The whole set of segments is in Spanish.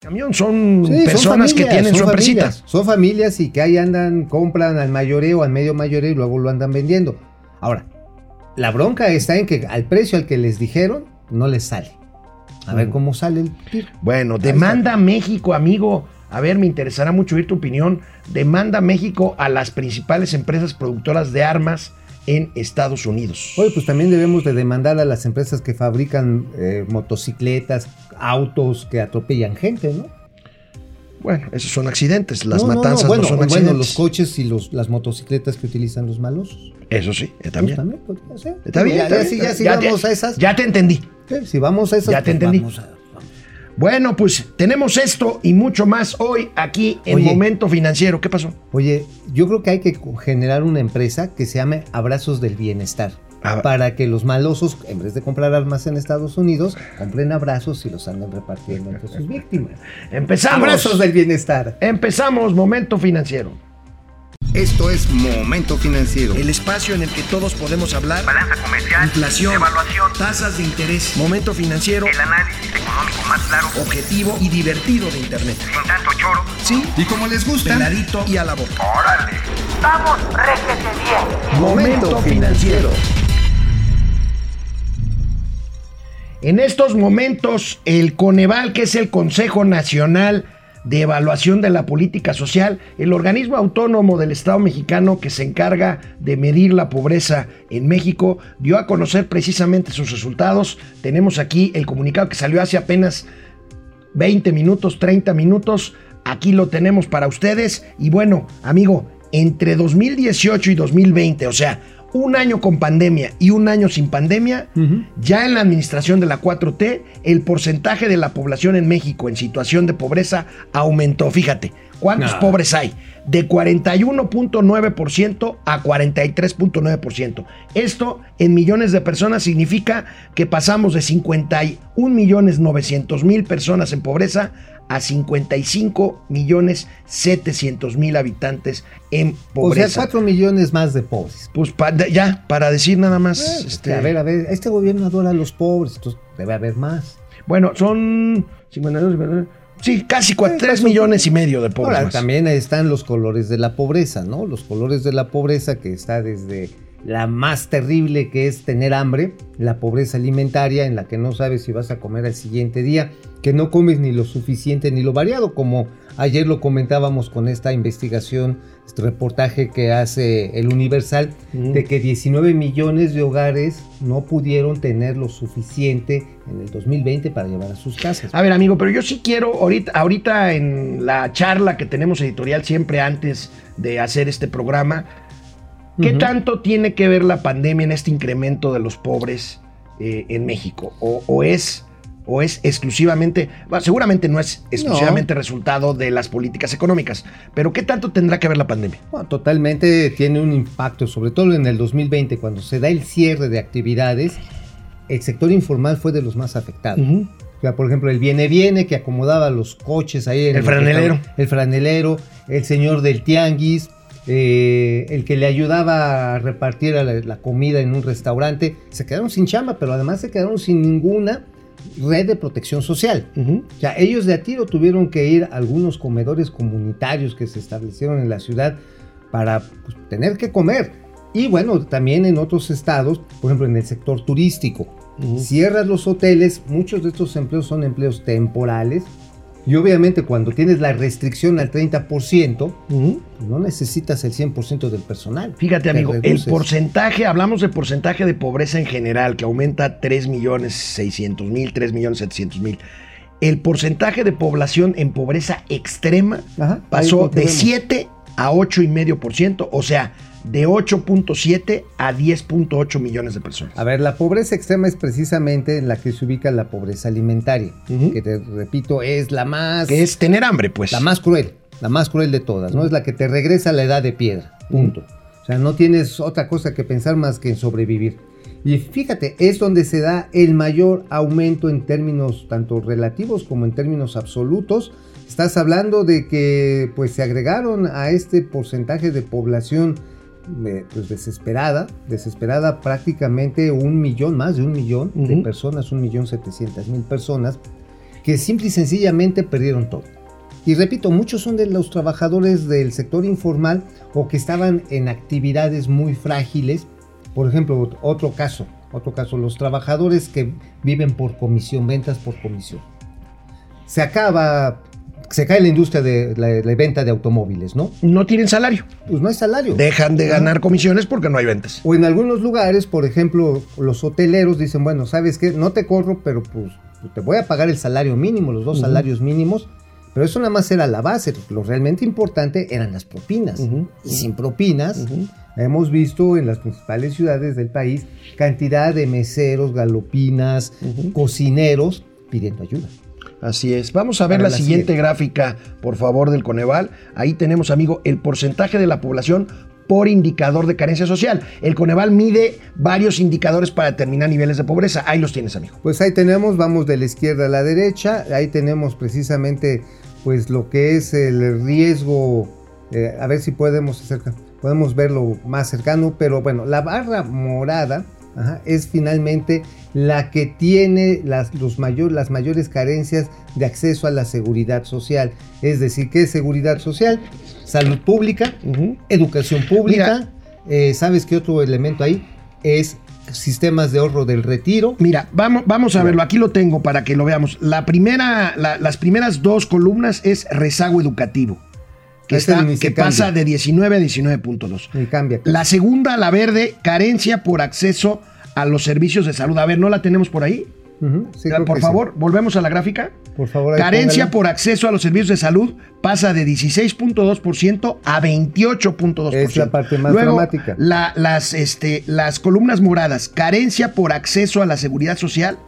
camión son personas que tienen su familias, Son familias y que ahí andan, compran al mayoreo, al medio mayoreo y luego lo andan vendiendo. Ahora, la bronca está en que al precio al que les dijeron no les sale. A ver mm. cómo sale el Bueno, demanda México, amigo. A ver, me interesará mucho oír tu opinión. Demanda México a las principales empresas productoras de armas en Estados Unidos. Oye, pues también debemos de demandar a las empresas que fabrican eh, motocicletas, autos que atropellan gente, ¿no? Bueno, esos son accidentes, las matanzas no, bueno, son accidentes. Bueno, los coches y los, las motocicletas que utilizan los malosos. Eso sí, eh, también. Pues también ser. Está bien, ya, si vamos a esas. Ya te entendí. si vamos a esas, ya te pues entendí. Bueno, pues tenemos esto y mucho más hoy aquí en Momento Financiero. ¿Qué pasó? Oye, yo creo que hay que generar una empresa que se llame Abrazos del Bienestar. Ah. Para que los malosos, en vez de comprar armas en Estados Unidos, compren abrazos y los anden repartiendo entre sus víctimas. Empezamos. Abrazos del bienestar. Empezamos Momento Financiero. Esto es Momento Financiero. El espacio en el que todos podemos hablar. Balanza comercial. Inflación. Evaluación. Tasas de interés. Momento Financiero. El análisis económico más claro. Objetivo y divertido de Internet. Sin tanto choro. Sí. Y como les gusta. Peladito y a la boca. ¡Órale! ¡Vamos, réjete bien! Momento Financiero. En estos momentos, el Coneval, que es el Consejo Nacional de Evaluación de la Política Social, el organismo autónomo del Estado mexicano que se encarga de medir la pobreza en México, dio a conocer precisamente sus resultados. Tenemos aquí el comunicado que salió hace apenas 20 minutos, 30 minutos. Aquí lo tenemos para ustedes. Y bueno, amigo, entre 2018 y 2020, o sea, un año con pandemia y un año sin pandemia, ya en la administración de la 4T, el porcentaje de la población en México en situación de pobreza aumentó. Fíjate, ¿cuántos pobres hay? De 41.9% a 43.9%. Esto en millones de personas significa que pasamos de 51 millones 900 mil personas en pobreza a 55 millones 700 mil habitantes en pobreza. O sea, 4 millones más de pobres. Pues ya, para decir nada más. Eh, este... A ver, a ver, este gobierno adora a los pobres, entonces debe haber más. Bueno, son 52, Sí, casi 3 millones y medio de pobres. Ahora, también están los colores de la pobreza, ¿no? Los colores de la pobreza que está desde la más terrible que es tener hambre, la pobreza alimentaria en la que no sabes si vas a comer al siguiente día, que no comes ni lo suficiente ni lo variado, como ayer lo comentábamos con esta investigación, este reportaje que hace el Universal, de que 19 millones de hogares no pudieron tener lo suficiente en el 2020 para llevar a sus casas. A ver, amigo, pero yo sí quiero, ahorita, ahorita en la charla que tenemos editorial siempre antes de hacer este programa, ¿Qué tanto tiene que ver la pandemia en este incremento de los pobres eh, en México? ¿O, es, ¿O es exclusivamente, seguramente no es exclusivamente resultado de las políticas económicas, pero qué tanto tendrá que ver la pandemia? totalmente tiene un impacto, sobre todo en el 2020, cuando se da el cierre de actividades, el sector informal fue de los más afectados. por ejemplo, el viene viene que acomodaba los coches ahí en el franelero. El franelero, el señor del tianguis, eh, el que le ayudaba a repartir la, comida en un restaurante, se quedaron sin chamba, pero además se quedaron sin ninguna red de protección social. O sea, ellos de a tiro tuvieron que ir a algunos comedores comunitarios que se establecieron en la ciudad para pues, tener que comer. Y bueno, también en otros estados, por ejemplo en el sector turístico, cierras los hoteles, muchos de estos empleos son empleos temporales, y obviamente cuando tienes la restricción al 30%, no necesitas el 100% del personal. Fíjate amigo, el porcentaje, hablamos de porcentaje de pobreza en general, que aumenta 3 millones 600 mil, 3 millones 700 mil. El porcentaje de población en pobreza extrema pasó de 7 a 8,5%, o sea, de 8.7 a 10.8 millones de personas. A ver, la pobreza extrema es precisamente en la que se ubica la pobreza alimentaria, que te repito, es la más... Que es tener hambre, pues. La más cruel, la más cruel de todas, ¿no? Es la que te regresa a la edad de piedra, punto. O sea, no tienes otra cosa que pensar más que en sobrevivir. Y fíjate, es donde se da el mayor aumento en términos tanto relativos como en términos absolutos. Estás hablando de que pues se agregaron a este porcentaje de población pues desesperada, desesperada prácticamente un millón, más de un millón de personas, un millón setecientas mil personas. que simple y sencillamente perdieron todo. Y repito, muchos son de los trabajadores del sector informal o que estaban en actividades muy frágiles. Por ejemplo, otro caso, otro caso, los trabajadores que viven por comisión, ventas por comisión. Se acaba, se cae la industria de la, la venta de automóviles, ¿no? No tienen salario. Pues no hay salario. Dejan de ganar comisiones porque no hay ventas. O en algunos lugares, por ejemplo, los hoteleros dicen, bueno, ¿sabes qué? No te corro, pero pues te voy a pagar el salario mínimo, los dos salarios mínimos. Pero eso nada más era la base. Lo realmente importante eran las propinas. Y sin propinas, hemos visto en las principales ciudades del país cantidad de meseros, galopinas, cocineros pidiendo ayuda. Así es. Vamos a ver la, la siguiente siguiente. gráfica, por favor, del Coneval. Ahí tenemos, amigo, el porcentaje de la población por indicador de carencia social. El Coneval mide varios indicadores para determinar niveles de pobreza. Ahí los tienes, amigo. Pues ahí tenemos, vamos de la izquierda a la derecha, ahí tenemos precisamente pues lo que es el riesgo, eh, a ver si podemos acercar, podemos verlo más cercano, pero bueno, la barra morada ajá, es finalmente la que tiene las, los mayor, las mayores carencias de acceso a la seguridad social. Es decir, ¿qué es seguridad social? Salud pública, educación pública, eh, ¿sabes qué otro elemento ahí? Es sistemas de ahorro del retiro. Mira, vamos, vamos a verlo. Aquí lo tengo para que lo veamos. La primera, la- las primeras dos columnas es rezago educativo, que, está- que pasa de 19 a 19.2. Y cambia. La segunda, la verde, carencia por acceso a los servicios de salud. A ver, ¿no la tenemos por ahí? Sí, por favor, volvemos a la gráfica. Por favor, Carencia por acceso a los servicios de salud pasa de 16.2% a 28.2%. Es la parte más Luego, dramática. la- las, este, las columnas moradas, carencia por acceso a la seguridad social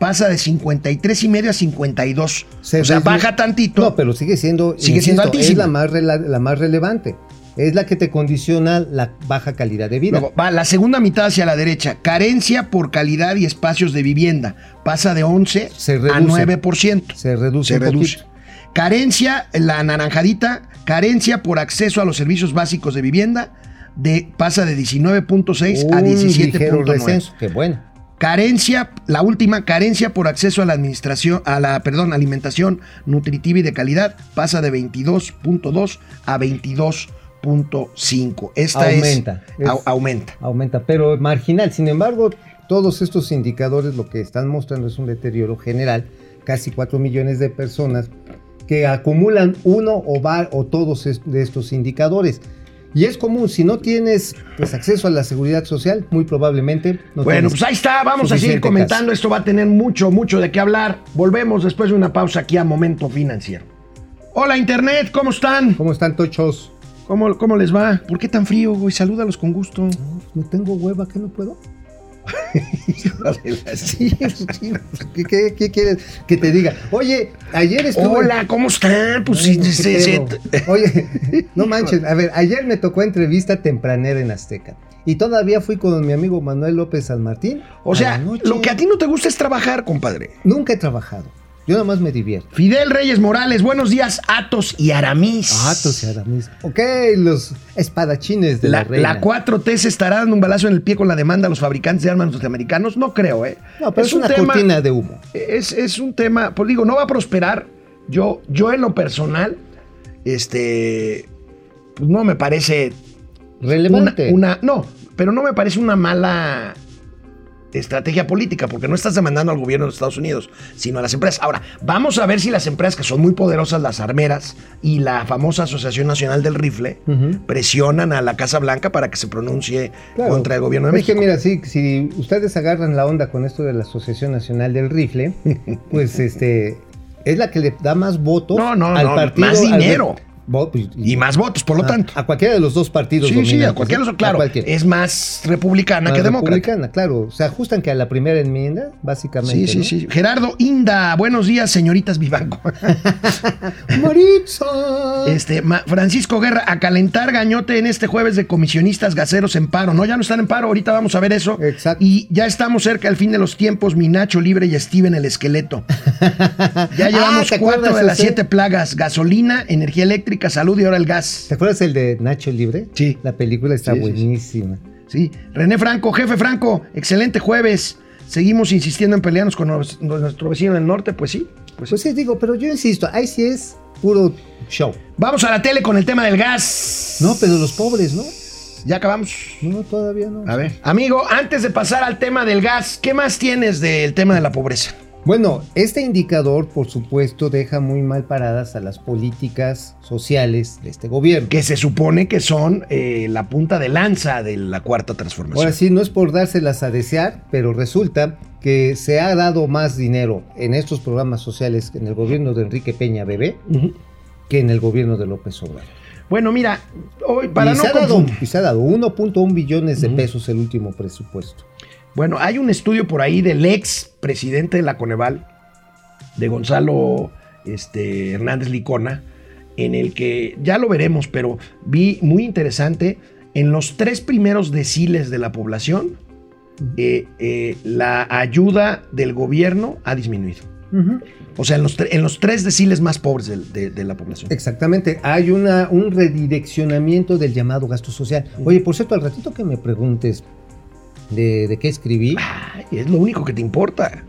pasa de 53,5 a 52. Se o sea, baja tantito. No, pero sigue siendo. Sigue siendo Es la más, la más relevante. Es la que te condiciona la baja calidad de vida. Luego, va la segunda mitad hacia la derecha. Carencia por calidad y espacios de vivienda. Pasa de 11 Se a reduce. 9%. se reduce. se reduce. Carencia, la naranjadita, carencia por acceso a los servicios básicos de vivienda, de, pasa de 19.6 a Un ligero 17.9. descenso. Qué bueno. Carencia, la última, carencia por acceso a la administración, a la, perdón, alimentación nutritiva y de calidad, pasa de 22.2 a 22.5. Esta Aumenta. es, Es- aumenta. Aumenta, pero marginal. Sin embargo, todos estos indicadores lo que están mostrando es un deterioro general. Casi 4 millones de personas que acumulan uno o, va, o todos de estos indicadores. Y es común, si no tienes pues, acceso a la seguridad social, muy probablemente no Bueno, pues ahí está, vamos a seguir comentando. caso. Esto va a tener mucho, mucho de qué hablar. Volvemos después de una pausa aquí a Momento Financiero. Hola Internet, ¿cómo están? ¿Cómo están, tochos? ¿Cómo, cómo les va? ¿Por qué tan frío, güey? Salúdalos con gusto. No, no tengo hueva, ¿qué no puedo? Sí, sí, ¿qué, qué- qué quieres que te diga? Oye, ayer estuve... Hola, ¿cómo están? Pues Ay, sí, se- pedo. Oye, no manches, a ver, ayer me tocó entrevista tempranera en Azteca. Y todavía fui con mi amigo Manuel López San Martín. O sea, lo que a ti no te gusta es trabajar, compadre. Nunca he trabajado. Yo nada más me divierto. Fidel Reyes Morales, buenos días, Atos y Aramis. Ah, tú sí, Aramis. Ok, los espadachines de la, La, reina. la 4T se estará dando un balazo en el pie con la demanda a los fabricantes de armas norteamericanos. No creo, ¿eh? No, pero es, un una tema- cortina de humo. Es, es un tema, pues digo, no va a prosperar. Yo, yo en lo personal, este, pues no me parece una, Relevante. una- no, pero no me parece una mala estrategia política, porque no estás demandando al gobierno de Estados Unidos, sino a las empresas. Ahora, vamos a ver si las empresas que son muy poderosas, las armeras y la famosa Asociación Nacional del Rifle, Ujú. presionan a la Casa Blanca para que se pronuncie Claro. contra el gobierno de es que México. mira, sí, si ustedes agarran la onda con esto de la Asociación Nacional del Rifle, pues este es la que le da más votos No, no, al no, partido. más al- dinero. Vo- pues, y más votos, por lo a- tanto. A, cualquiera de los dos partidos. Sí, sí, a cualquiera, de esos, claro, es más republicana Más que demócrata. republicana, claro. Se ajustan que a la primera enmienda, básicamente. Sí, sí, ¿no? sí. Gerardo Inda, buenos días, señoritas Vivanco. Maritza. Este, Ma- Francisco Guerra, a calentar gañote en este jueves de comisionistas gaseros en paro. No, ya no están en paro, ahorita vamos a ver eso. Exacto. Y ya estamos cerca del fin de los tiempos, mi Nacho Libre y Steven el esqueleto. Ya llevamos ¿te cuatro de las siete plagas: gasolina, energía eléctrica, salud y ahora el gas. ¿Te acuerdas el de Nacho Libre? Sí. La película está Sí, sí, sí. buenísima. Sí. René Franco, jefe Franco, excelente jueves. Seguimos insistiendo en pelearnos con nos- nuestro vecino del norte, pues sí. Pues Pues sí, digo, pero yo insisto, ahí sí es puro show. Vamos a la tele con el tema del gas. No, pero los pobres, ¿no? Ya acabamos. No, todavía no. A ver. Amigo, antes de pasar al tema del gas, ¿qué más tienes del tema de la pobreza? Bueno, este indicador, por supuesto, deja muy mal paradas a las políticas sociales de este gobierno. Que se supone que son eh, la punta de lanza de la cuarta transformación. Ahora sí, no es por dárselas a desear, pero resulta que se ha dado más dinero en estos programas sociales en el gobierno de Enrique Peña Bebé que en el gobierno de López Obrador. Bueno, mira, hoy para y, no se ha dado, confundir- y se ha dado 1.1 billones de pesos el último presupuesto. Bueno, hay un estudio por ahí del ex presidente de la Coneval, de Gonzalo este, Hernández Licona, en el que ya lo veremos, pero vi muy interesante, en los tres primeros deciles de la población, eh, eh, la ayuda del gobierno ha disminuido. O sea, en los, en los tres deciles más pobres de, de la población. Exactamente, hay una, un redireccionamiento del llamado gasto social. Oye, por cierto, al ratito que me preguntes de, de qué escribí, Ay, es lo único que te importa.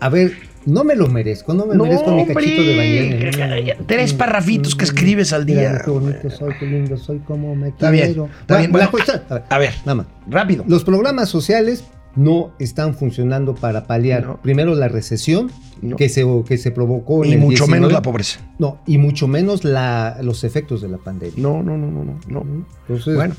a ver, no me lo merezco, no me No, merezco mi hombre, cachito de bañera. tres parrafitos que escribes al día. Qué bonito soy, qué lindo soy, cómo me Está bien, quiero. está bien. Bueno, cuestión- a ver, A ver, nada más. rápido. Los programas sociales no están funcionando para paliar No. primero la recesión No. que, se, que se provocó en Y mucho 19, menos la pobreza. No, y mucho menos la, los efectos de la pandemia. No, no, no, no, no. no. Entonces, Bueno,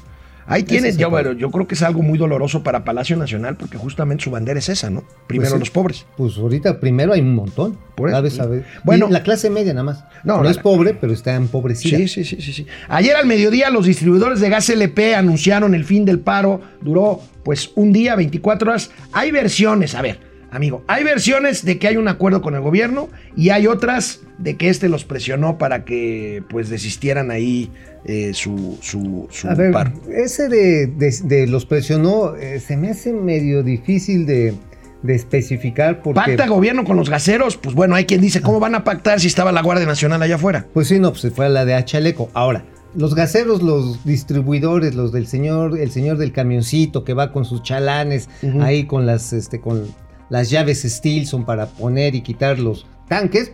ahí tienes, yo, bueno, yo creo que es algo muy doloroso para Palacio Nacional porque justamente su bandera es esa, ¿no? Primero Pues sí. los pobres. pues ahorita primero hay un montón. Por eso. Vez sabe- Bueno. y la clase media nada más. No, No, la- es pobre, pero está empobrecida. Sí, sí, sí, sí, sí. Ayer al mediodía los distribuidores de gas LP anunciaron el fin del paro. Duró pues un día, 24 horas. Hay versiones, a ver, amigo, hay versiones de que hay un acuerdo con el gobierno y hay otras de que este los presionó para que pues desistieran ahí eh, su, su, su A ver, paro. ese de, de- de los presionó eh, se me hace medio difícil de, de especificar porque... ¿Pacta gobierno con los gaseros? Pues bueno, hay quien dice, ¿cómo van a pactar si estaba la Guardia Nacional allá afuera? Pues sí, no, pues se fue a la de Achaleco. Ahora, los gaseros, los distribuidores, los del señor, el señor del camioncito que va con sus chalanes ahí con las, este, con las llaves Stilson para poner y quitar los tanques,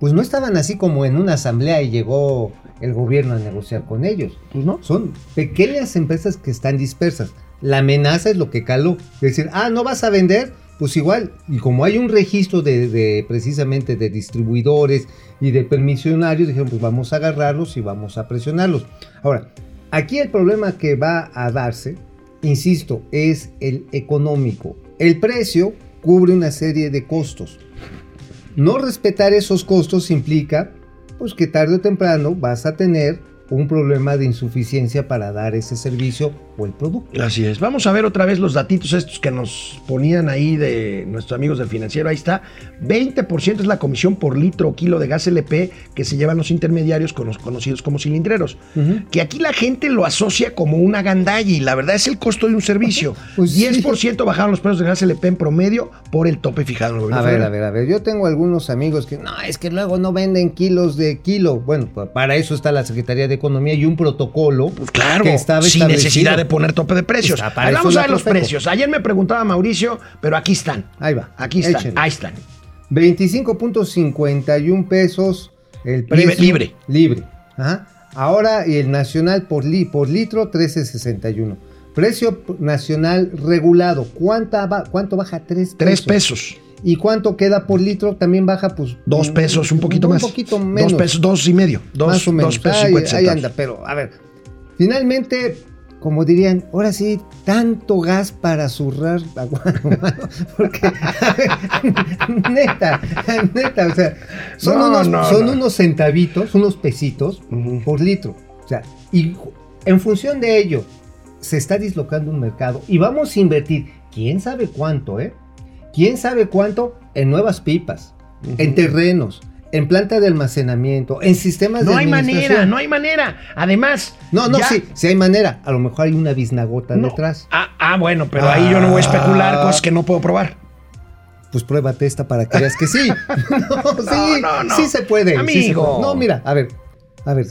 pues no estaban así como en una asamblea y llegó el gobierno a negociar con ellos. Pues no. Son pequeñas empresas que están dispersas. La amenaza es lo que caló. Decir, ah, no vas a vender, pues igual. Y como hay un registro de, de, precisamente de distribuidores y de permisionarios, dijeron, pues vamos a agarrarlos y vamos a presionarlos. Ahora, aquí el problema que va a darse, insisto, es el económico. El precio cubre una serie de costos. No respetar esos costos implica pues que tarde o temprano vas a tener un problema de insuficiencia para dar ese servicio o el producto. Así es. Vamos a ver otra vez los datitos estos que nos ponían ahí de nuestros amigos del financiero. Ahí está. 20% es la comisión por litro o kilo de gas LP que se llevan los intermediarios con los conocidos como cilindreros. Que aquí la gente lo asocia como una gandalla y la verdad es el costo de un servicio. Pues sí. 10% bajaron los precios de gas LP en promedio por el tope fijado en el gobierno A ver, a ver, a ver. Yo tengo algunos amigos que no, es que luego no venden kilos de kilo. Bueno, para eso está la Secretaría de Economía y un protocolo Pues claro, que estaba sin necesidad de poner tope de precios. Está, Ahí vamos a ver los precios. Ayer me preguntaba Mauricio, pero aquí están. Ahí va. Aquí están. Échenle. Ahí están. 25.51 pesos el precio. Libre, libre. Ajá. Ahora, y el nacional por, li- por litro, 13.61. Precio nacional regulado. ¿Cuánta ba- ¿Cuánto baja? 3 pesos. Tres pesos. ¿Y cuánto queda por litro? También baja, pues. Dos pesos, un poquito más. Un poquito menos. Dos pesos, dos y medio. Dos, más o menos. dos pesos ahí, anda, pero a ver. Finalmente, como dirían, ahora sí, tanto gas para zurrar Porque, a ver, neta, neta, o sea, son, No, unos, no, son no. unos centavitos, unos pesitos por litro. O sea, y en función de ello, se está dislocando un mercado y vamos a invertir, quién sabe cuánto, ¿eh? ¿Quién sabe cuánto en nuevas pipas, en terrenos, en planta de almacenamiento, en sistemas de No hay manera, no hay manera. Además. No, no, ya- sí, sí hay manera. A lo mejor hay una biznagota no. detrás. Ah, ah, bueno, pero ahí yo no voy a especular Ah. cosas que no puedo probar. Pues pruébate esta para que veas que sí. no, sí, no, no. sí se puede. sí se Amigo. puede. No, mira, a ver, a ver.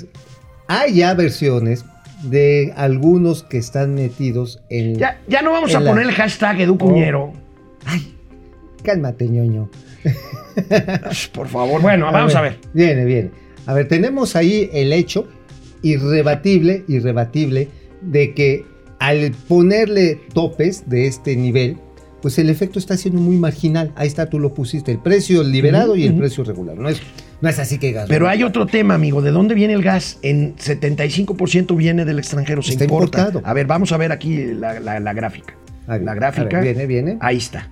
Hay ya versiones de algunos que están metidos en. Ya, ya no vamos a la- poner el hashtag Edu Cuñero. Cálmate, ñoño. Por favor. Bueno, vamos a ver. Viene, viene. A ver, tenemos ahí el hecho irrebatible, irrebatible, de que al ponerle topes de este nivel, pues el efecto está siendo muy marginal. Ahí está, tú lo pusiste, el precio liberado y el precio regular. No es, no es así que gas. Pero hay otro tema, amigo. ¿De dónde viene el gas? En 75% viene del extranjero, se Está importa. importado. A ver, vamos a ver aquí la, la- la gráfica. Ver, la gráfica. ver, viene, viene. Ahí está.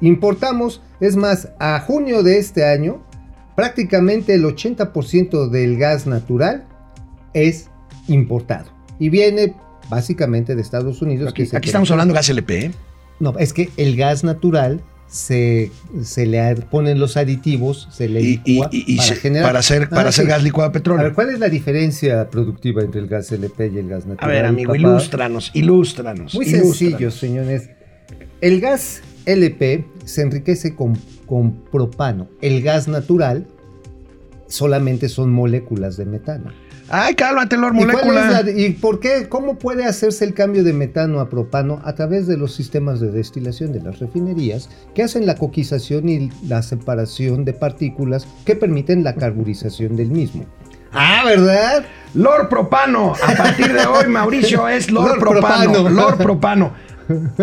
Importamos, es más, a junio de este año, prácticamente el 80% del gas natural es importado. Y viene básicamente de Estados Unidos. Aquí, que se aquí estamos hablando de gas LP. ¿eh? No, es que el gas natural se, se le ponen los aditivos, se le Y, licúa y- y para se- generar. para hacer, para Ah, hacer sí. gas licuado de A petróleo. ver, ¿cuál es la diferencia productiva entre el gas LP y el gas A natural? ver, amigo, papá? ilústranos, ilústranos. Muy ilústranos. sencillo, señores. El gas LP se enriquece con, con propano. El gas natural solamente son moléculas de metano. Ay, cálmate, Lord ¿Y, Molécula. la- ¿Y por qué? ¿Cómo puede hacerse el cambio de metano a propano? A través de los sistemas de destilación de las refinerías que hacen la coquización y la separación de partículas que permiten la carburización del mismo. Ah, ¿verdad? Lord Propano. A partir de hoy, Mauricio es Lord, Lord Propano. Propano. Lord Propano.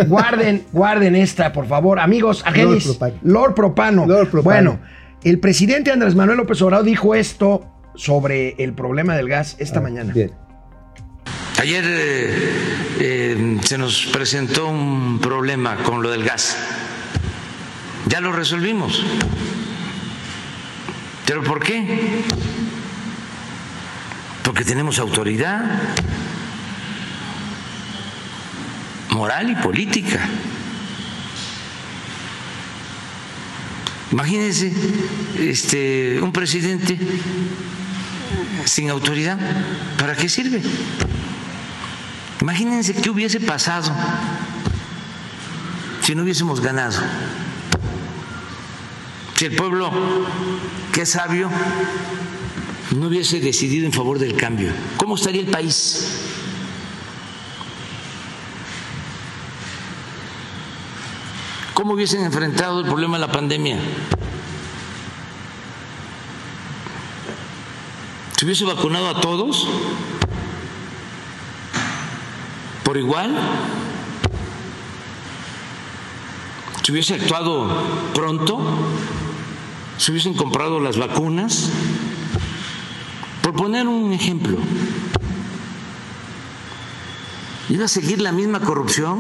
Guarden, guarden esta, por favor. Amigos, Argenis, Propano. Lord Propano. Lord Propano. Bueno, el presidente Andrés Manuel López Obrador dijo esto sobre el problema del gas esta mañana. Bien. Ayer eh, eh, se nos presentó un problema con lo del gas. Ya lo resolvimos. ¿Pero por qué? Porque tenemos autoridad moral y política. Imagínense este, un presidente sin autoridad. ¿Para qué sirve? Imagínense qué hubiese pasado si no hubiésemos ganado. Si el pueblo, que es sabio, no hubiese decidido en favor del cambio. ¿Cómo estaría el país? ¿Cómo hubiesen enfrentado el problema de la pandemia? ¿Se hubiese vacunado a todos? ¿Por igual? ¿Se hubiese actuado pronto? ¿Se hubiesen comprado las vacunas? Por poner un ejemplo, ¿iba a seguir la misma corrupción?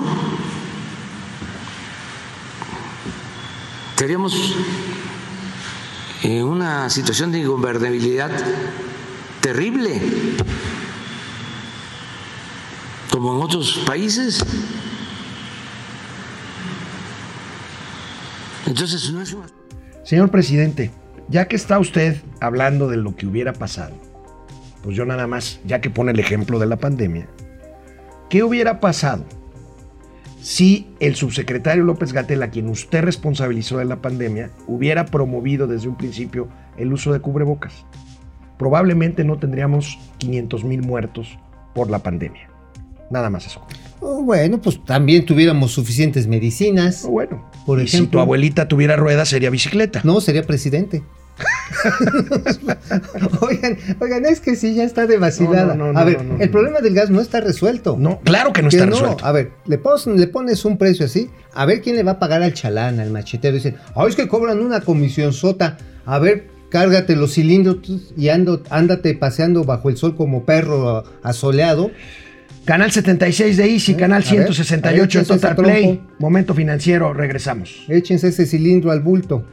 Estaríamos en una situación de ingobernabilidad terrible, como en otros países. Entonces, no es una... Señor presidente, ya que está usted hablando de lo que hubiera pasado, pues yo nada más, ya que pone el ejemplo de la pandemia, ¿qué hubiera pasado si el subsecretario López Gatel, a quien usted responsabilizó de la pandemia, hubiera promovido desde un principio el uso de cubrebocas? Probablemente no tendríamos 500 mil muertos por la pandemia. Nada más eso. Oh, bueno, pues también tuviéramos suficientes medicinas. Oh, Bueno, Por y si tu abuelita tuviera ruedas, sería bicicleta. No, sería presidente. oigan, oigan, es que sí, ya está de vacilada. No, no, no, a ver, el problema del gas no está resuelto. No, claro que no Que está resuelto. A ver, le pones, le pones un precio así, a ver quién le va a pagar al chalán, al machetero. Dicen, ah, es que cobran una comisión sota. A ver, cárgate los cilindros y ando, ándate paseando bajo el sol como perro asoleado. Canal 76 de Easy, Eh, canal a ver, a ver, 168 en Total Play. Momento financiero, regresamos. Échense ese cilindro al bulto.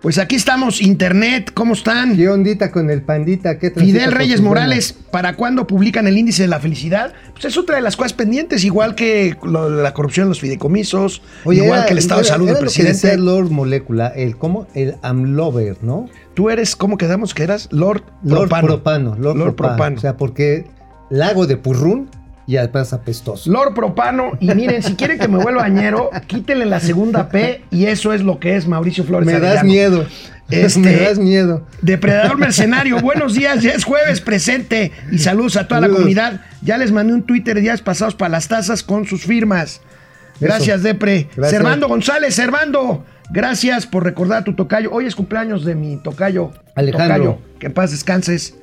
Pues aquí estamos, Internet, ¿cómo están? ¿Qué ondita con el pandita? ¿Qué Fidel Reyes Morales, ¿para cuándo publican el índice de la felicidad? Pues es otra de las cosas pendientes, igual que lo la corrupción en los fideicomisos, Oye, igual era- que el estado de salud del lo presidente. Lord Molécula, el cómo, el Amlover, ¿no? Tú eres, ¿cómo quedamos que eras? Lord, Lord Propano. Propano, Lord, Lord Propano. Propano. O sea, porque lago de Purrún y además apestoso. Lord Propano, y miren, si quieren que me vuelva añero, quítenle la segunda P y eso es lo que es Mauricio Flores. Me das miedo. Este- Me das miedo. Depredador Mercenario, buenos días, ya es jueves presente y saludos a toda la comunidad. Ya les mandé un Twitter días pasados para las tazas con sus firmas. Gracias, Depre. Gracias. Servando González, Servando. Gracias por recordar a tu tocayo. Hoy es cumpleaños de mi tocayo. Alejandro. Tocayo. Que en paz descanses.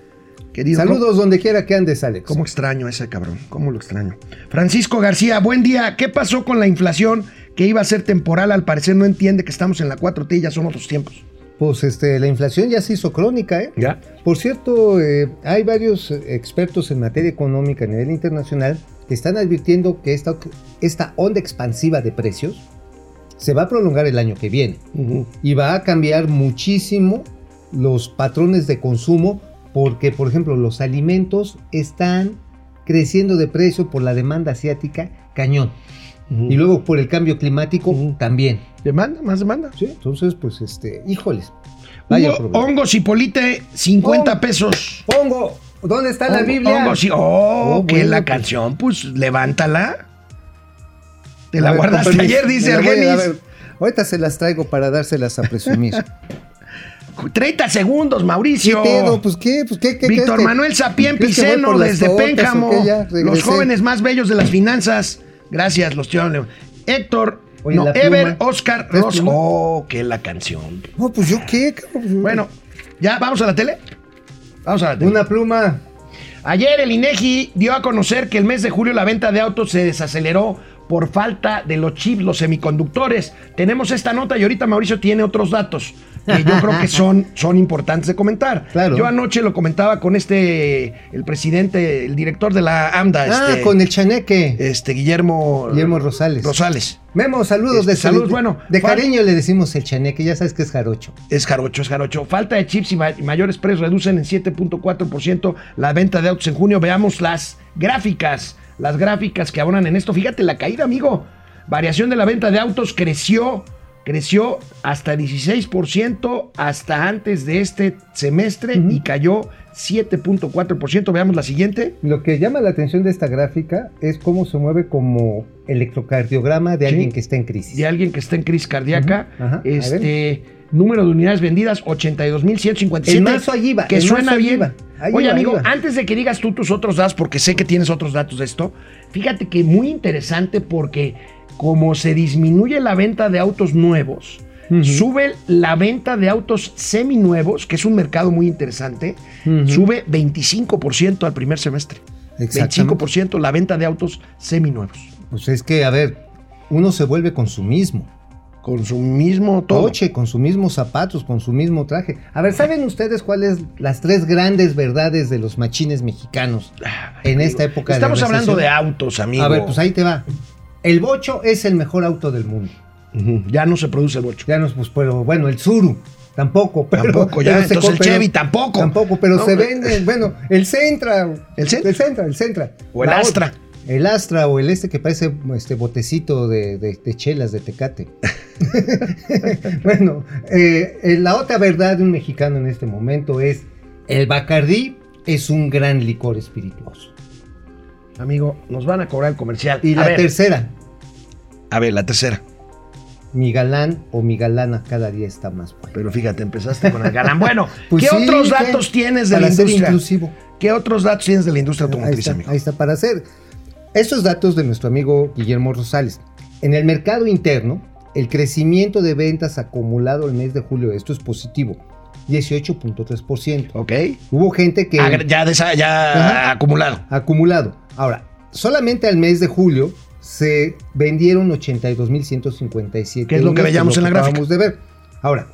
Querido. Saludos donde quiera que andes, Alex. ¿Cómo extraño ese cabrón? ¿Cómo lo extraño? Francisco García, buen día. ¿Qué pasó con la inflación que iba a ser temporal? Al parecer no entiende que estamos en la 4T y ya son otros tiempos. Pues este, la inflación ya se hizo crónica, ¿eh? ¿Ya? Por cierto, eh, hay varios expertos en materia económica a nivel internacional que están advirtiendo que esta, esta onda expansiva de precios se va a prolongar el año que viene y va a cambiar muchísimo los patrones de consumo porque, por ejemplo, los alimentos están creciendo de precio por la demanda asiática cañón. Y luego por el cambio climático Ujú. también. ¿Demanda? ¿Más demanda? ¿sí? Entonces, pues, este, híjoles. Vaya Hugo, problema. hongos y polite, 50 Hongo. pesos. Hongo, ¿dónde está la Hongo- Biblia? hongos y- oh, Oh, que bueno, la pues. canción, pues levántala. Te la A guardaste permiso, ayer, dice Argenis. Ahorita se las traigo para dárselas a presumir. 30 segundos, ¿Qué Mauricio. pedo? Pues qué, pues qué, qué Víctor crees Manuel Sapien ¿crees que voy Piceno desde Pénjamo. qué? Los jóvenes más bellos de las finanzas. Gracias, los tíos. Héctor, Oye, no. Ever, Oscar, ¿Traes Ross. pluma? Oh, que la canción. No, pues yo qué, cabrón? Bueno, ¿ya vamos a la tele? Vamos a la tele. Una pluma. Ayer el INEGI dio a conocer que el mes de julio la venta de autos se desaceleró por falta de los chips, los semiconductores. Tenemos esta nota y ahorita Mauricio tiene otros datos que yo creo que son, son importantes de comentar. Claro. Yo anoche lo comentaba con este, el presidente, el director de la AMDA, Ah, este, con el chaneque. este Guillermo, Guillermo Rosales. Rosales. Memo, saludos. Este, de saludos, bueno, De cariño le decimos el chaneque, ya sabes que es jarocho. Es jarocho, es jarocho. Falta de chips y ma- y mayores precios reducen en 7.4% la venta de autos en junio. Veamos las gráficas, las gráficas que abonan en esto. Fíjate la caída, amigo. Variación de la venta de autos creció, creció hasta 16% hasta antes de este semestre y cayó 7.4%. Veamos la siguiente. Lo que llama la atención de esta gráfica es cómo se mueve como electrocardiograma de Sí. alguien que está en crisis. De alguien que está en crisis cardíaca. Ajá, este número de unidades vendidas 82.157. En marzo allí va, Que en suena allí bien. va, Oye, va, amigo, va. antes de que digas tú tus otros datos, porque sé que tienes otros datos de esto, fíjate que muy interesante porque como se disminuye la venta de autos nuevos, sube la venta de autos seminuevos, que es un mercado muy interesante, sube 25% al primer semestre. Exactamente. 25% la venta de autos seminuevos. Pues es que, a ver, uno se vuelve con su mismo. Con su mismo todo. coche, con sus mismos zapatos, con su mismo traje. A ver, ¿saben ustedes cuáles las tres grandes verdades de los machines mexicanos en esta época Estamos de hablando de autos, amigo. A ver, pues ahí te va. El bocho es el mejor auto del mundo. Ya no se produce el bocho. Ya nos, pues, pero bueno, el Zuru tampoco, pero, Tampoco, ya, pero se entonces el Chevy tampoco. Tampoco, pero No, se eh. vende, bueno, el Centra, ¿El Centra? el Centra, el Centra. O el La Astra. otra- El Astra o el este que parece este botecito de, de- de chelas de Tecate. bueno, eh, eh, la otra verdad de un mexicano en este momento es el Bacardí es un gran licor espirituoso. Amigo, nos van a cobrar el comercial. Y a, la ver, tercera, a ver, la tercera. mi galán o mi galana cada día está más bueno. Pero fíjate, empezaste con el galán. Bueno, Pues ¿qué sí, otros ¿qué? datos tienes de Para la ser industria? inclusivo. ¿Qué otros datos tienes de la industria Ahí automotriz, está, amigo? ahí está, para hacer estos datos de nuestro amigo Guillermo Rosales. En el mercado interno, el crecimiento de ventas acumulado el mes de julio, esto es positivo, 18.3%. Ok. Hubo gente que... Agra- ya desa- ya Ajá. acumulado. acumulado. Ahora, solamente al mes de julio se vendieron 82.157. Que es lo que veíamos en la gráfica. acabamos de ver. Ahora,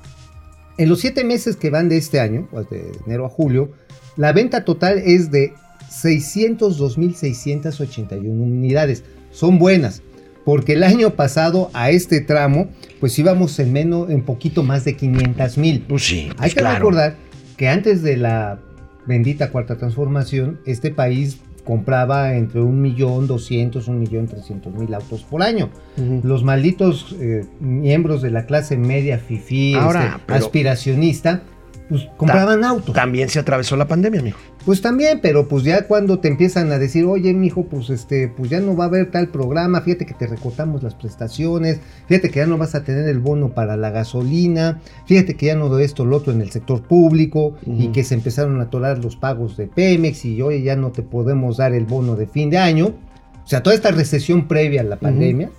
en los siete meses que van de este año, de enero a julio, la venta total es de 602.681 unidades. Son buenas, porque el año pasado a este tramo, pues íbamos en menos, en poquito más de 500.000. Pues sí, Hay pues que claro. recordar que antes de la bendita cuarta transformación, este país compraba entre un millón doscientos, un millón trescientos mil autos por año. Ujú. Los malditos eh, miembros de la clase media fifí, Ahora, este, pero- aspiracionista, pues compraban autos. También se atravesó la pandemia, amigo. Pues también, pero pues ya cuando te empiezan a decir, oye, mijo, pues este, pues ya no va a haber tal programa, fíjate que te recortamos las prestaciones, fíjate que ya no vas a tener el bono para la gasolina, fíjate que ya no de esto lo otro en el sector público, y que se empezaron a atorar los pagos de Pemex, y oye, ya no te podemos dar el bono de fin de año. O sea, toda esta recesión previa a la pandemia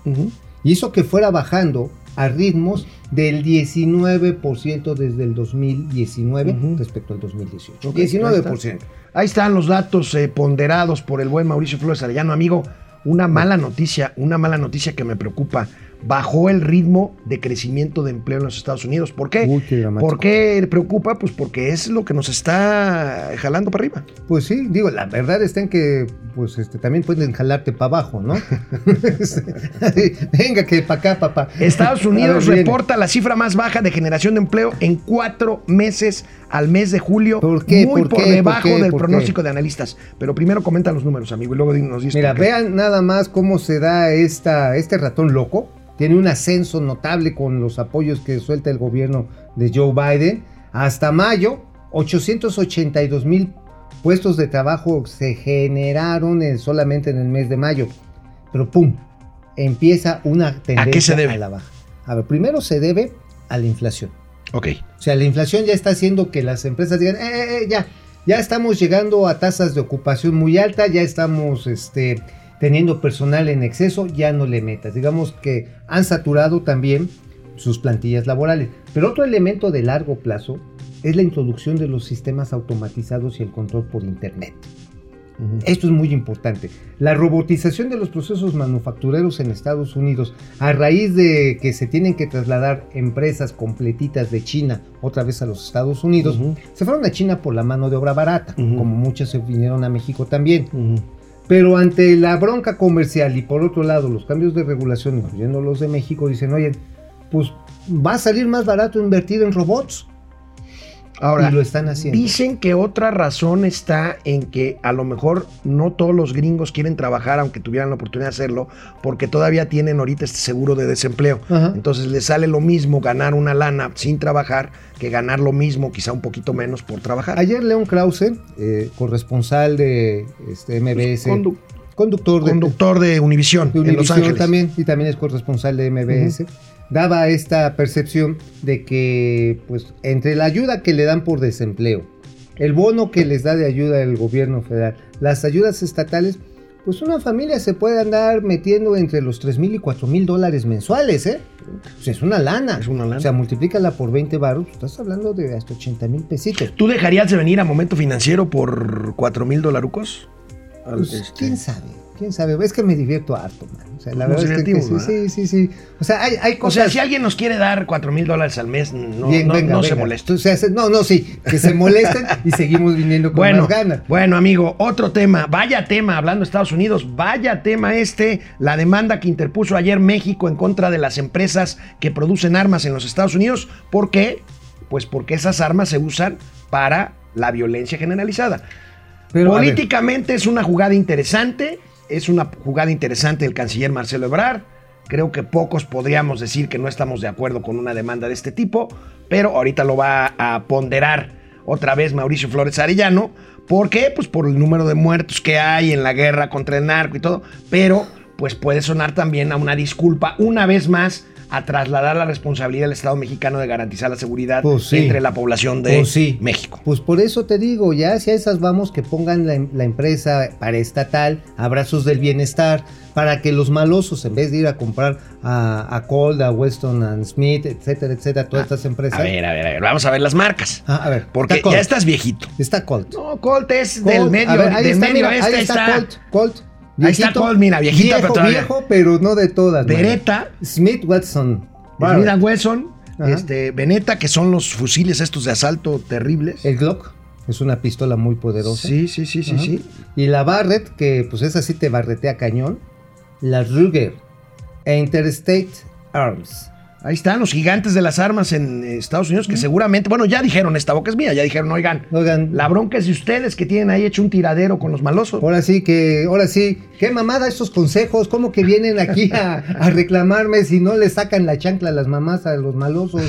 que que fuera bajando a ritmos del 19% desde el 2019 Ujú. respecto al 2018. Ok, ahí 19%. está. Ahí están los datos eh, ponderados por el buen Mauricio Flores Arellano. Amigo, una mala noticia, una mala noticia que me preocupa. Bajó el ritmo de crecimiento de empleo en los Estados Unidos. ¿Por qué? Uy, qué. ¿Por qué preocupa? Pues porque es lo que nos está jalando para arriba. Pues sí, digo, la verdad está en que pues este también pueden jalarte para abajo, ¿no? Venga, que para acá, papá. Estados Unidos ver, reporta la cifra más baja de generación de empleo en cuatro meses al mes de julio. ¿Por qué? Muy ¿Por por, qué? debajo ¿Por qué? del pronóstico de analistas. Pero primero comenta los números, amigo, y luego nos dices. Mira, vean nada más cómo se da esta, este ratón loco. Tiene un ascenso notable con los apoyos que suelta el gobierno de Joe Biden. Hasta mayo, 882 mil puestos de trabajo se generaron en- solamente en el mes de mayo. Pero ¡pum! Empieza una tendencia qué se debe? a la baja. A ver, primero se debe a la inflación. Ok. O sea, la inflación ya está haciendo que las empresas digan, eh, eh, eh, ya, ya estamos llegando a tasas de ocupación muy altas, ya estamos este, teniendo personal en exceso, ya no le metas. Digamos que han saturado también sus plantillas laborales. Pero otro elemento de largo plazo es la introducción de los sistemas automatizados y el control por Internet. Esto es muy importante. La robotización de los procesos manufactureros en Estados Unidos, a raíz de que se tienen que trasladar empresas completitas de China otra vez a los Estados Unidos, se fueron a China por la mano de obra barata, como muchas se vinieron a México también. Pero ante la bronca comercial y por otro lado los cambios de regulación, incluyendo los de México, dicen, oye, pues va a salir más barato invertir en robots. Ahora, y lo están haciendo. Dicen que otra razón está en que a lo mejor no todos los gringos quieren trabajar, aunque tuvieran la oportunidad de hacerlo, porque todavía tienen ahorita este seguro de desempleo. Ajá. Entonces les sale lo mismo ganar una lana sin trabajar que ganar lo mismo, quizá un poquito menos por trabajar. Ayer León Krause, eh, corresponsal de este, MBS, Condu- conductor de, conductor de Univisión en Los Ángeles. también, y también es corresponsal de MBS, daba esta percepción de que, pues, entre la ayuda que le dan por desempleo, el bono que les da de ayuda el gobierno federal, las ayudas estatales, pues una familia se puede andar metiendo entre los 3 mil y 4 mil dólares mensuales, ¿eh? Pues es una lana. Es una lana. O sea, multiplícala por 20 baros, estás hablando de hasta 80 mil pesitos. ¿Tú dejarías de venir a Momento Financiero por 4 mil dolarucos? Pues, este, quién sabe, quién sabe. Es que me divierto harto, man. O sea, la Nos verdad es que, sí, sí, sí, sí. O sea, hay, hay O cosas. sea, si alguien nos quiere dar 4 mil dólares al mes, no, Bien, no- venga, no se venga. moleste. O sea, se- no, no, sí, que se molesten y seguimos viniendo con Bueno, más ganas. bueno, amigo, otro tema, vaya tema, hablando de Estados Unidos, vaya tema este, la demanda que interpuso ayer México en contra de las empresas que producen armas en los Estados Unidos. ¿Por qué? Pues porque esas armas se usan para la violencia generalizada. Pero, Políticamente es una jugada interesante, es una jugada interesante del canciller Marcelo Ebrard. Creo que pocos podríamos decir que no estamos de acuerdo con una demanda de este tipo, pero ahorita lo va a ponderar otra vez Mauricio Flores Arellano. ¿Por qué? Pues por el número de muertos que hay en la guerra contra el narco y todo, pero pues puede sonar también a una disculpa una vez más a trasladar la responsabilidad del Estado mexicano de garantizar la seguridad Pues sí. entre la población de Pues sí. México. Pues por eso te digo, ya si a esas vamos que pongan la, la empresa paraestatal, abrazos del bienestar, para que los malosos, en vez de ir a comprar a, a Cold, a Weston and Smith, etcétera, etcétera, todas estas empresas. A ver, a ver, a ver, vamos a ver las marcas. Ah, a ver, Porque está ya estás viejito. Está Colt. No, Colt es Colt, del medio, ver, del está, medio mira, este ahí está, Colt, Colt. Ahí está viejito, Colt, mira, viejita, viejo, pero viejo, pero no de todas. Beretta, Smith Wesson. Smith Ajá. este, Benetta, que son los fusiles estos de asalto terribles. El Glock es una pistola muy poderosa. Sí, sí, sí, sí, Ajá. sí. Y la Barrett, que pues esa sí te barretea cañón. La Ruger e Interstate Arms. Ahí están los gigantes de las armas en Estados Unidos que seguramente, bueno, ya dijeron, esta boca es mía, ya dijeron, oigan, Oigan, la bronca es de ustedes que tienen ahí hecho un tiradero con los malosos. ahora sí que, ahora sí, qué mamada estos consejos, cómo que vienen aquí a, a reclamarme si no le sacan la chancla a las mamás a los malosos.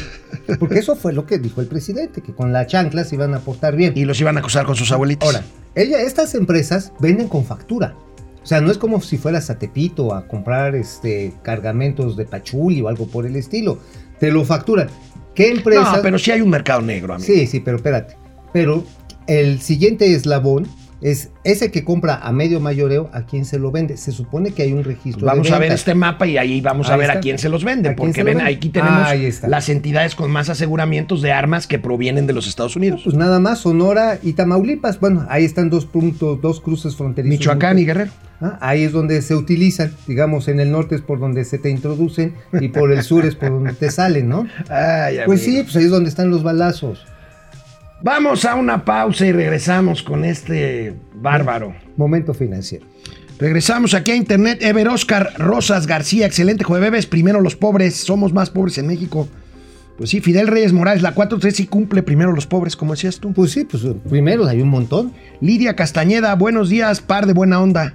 Porque eso fue lo que dijo el presidente, que con la chancla se iban a portar bien. Y los iban a acusar con sus abuelitos. Ahora, ella, estas empresas venden con factura. O sea, no es como si fueras a Tepito a comprar este cargamentos de pachuli o algo por el estilo. Te lo facturan. ¿Qué empresas? no, pero sí hay un mercado negro, amigo. Sí, sí, pero espérate. Pero el siguiente eslabón es ese que compra a medio mayoreo, ¿a quién se lo vende? Se supone que hay un registro Vamos de a ver este mapa y ahí vamos a ver a quién se los vende, ¿A quién porque ven, vende? aquí tenemos Ahí está. las entidades con más aseguramientos de armas que provienen de los Estados Unidos. Pues nada más Sonora y Tamaulipas. Bueno, ahí están dos puntos, dos cruces fronterizos. Michoacán y Guerrero. Ah, Ahí es donde se utilizan, digamos, en el norte es por donde se te introducen y por el sur es por donde te salen, ¿no? Ay, Pues sí, pues ahí es donde están los balazos. Vamos a una pausa y regresamos con este bárbaro. Momento financiero. Regresamos aquí a internet. Ever Oscar Rosas García, excelente jueves. Primero los pobres, somos más pobres en México. Pues sí, Fidel Reyes Morales, la 4-3 sí cumple primero los pobres, como decías tú. Pues sí, pues primero hay un montón. Lidia Castañeda, buenos días, par de buena onda.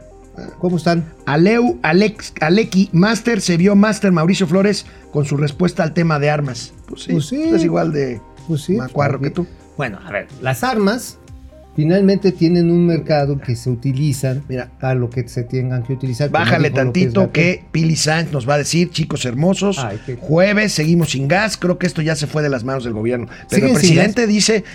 ¿Cómo están? Aleu, Alex, Aleki, Master, se vio Master Mauricio Flores con su respuesta al tema de armas. Pues sí, Pues sí. es igual de Pues sí. macuarro que tú. Bueno, a ver, las armas finalmente tienen un mercado que se utilizan Mira. a lo que se tengan que utilizar. Bájale López tantito que Pili Sánchez nos va a decir, chicos hermosos, Ay, qué- jueves seguimos sin gas, creo que esto ya se fue de las manos del gobierno. Pero ¿Siguen el presidente dice,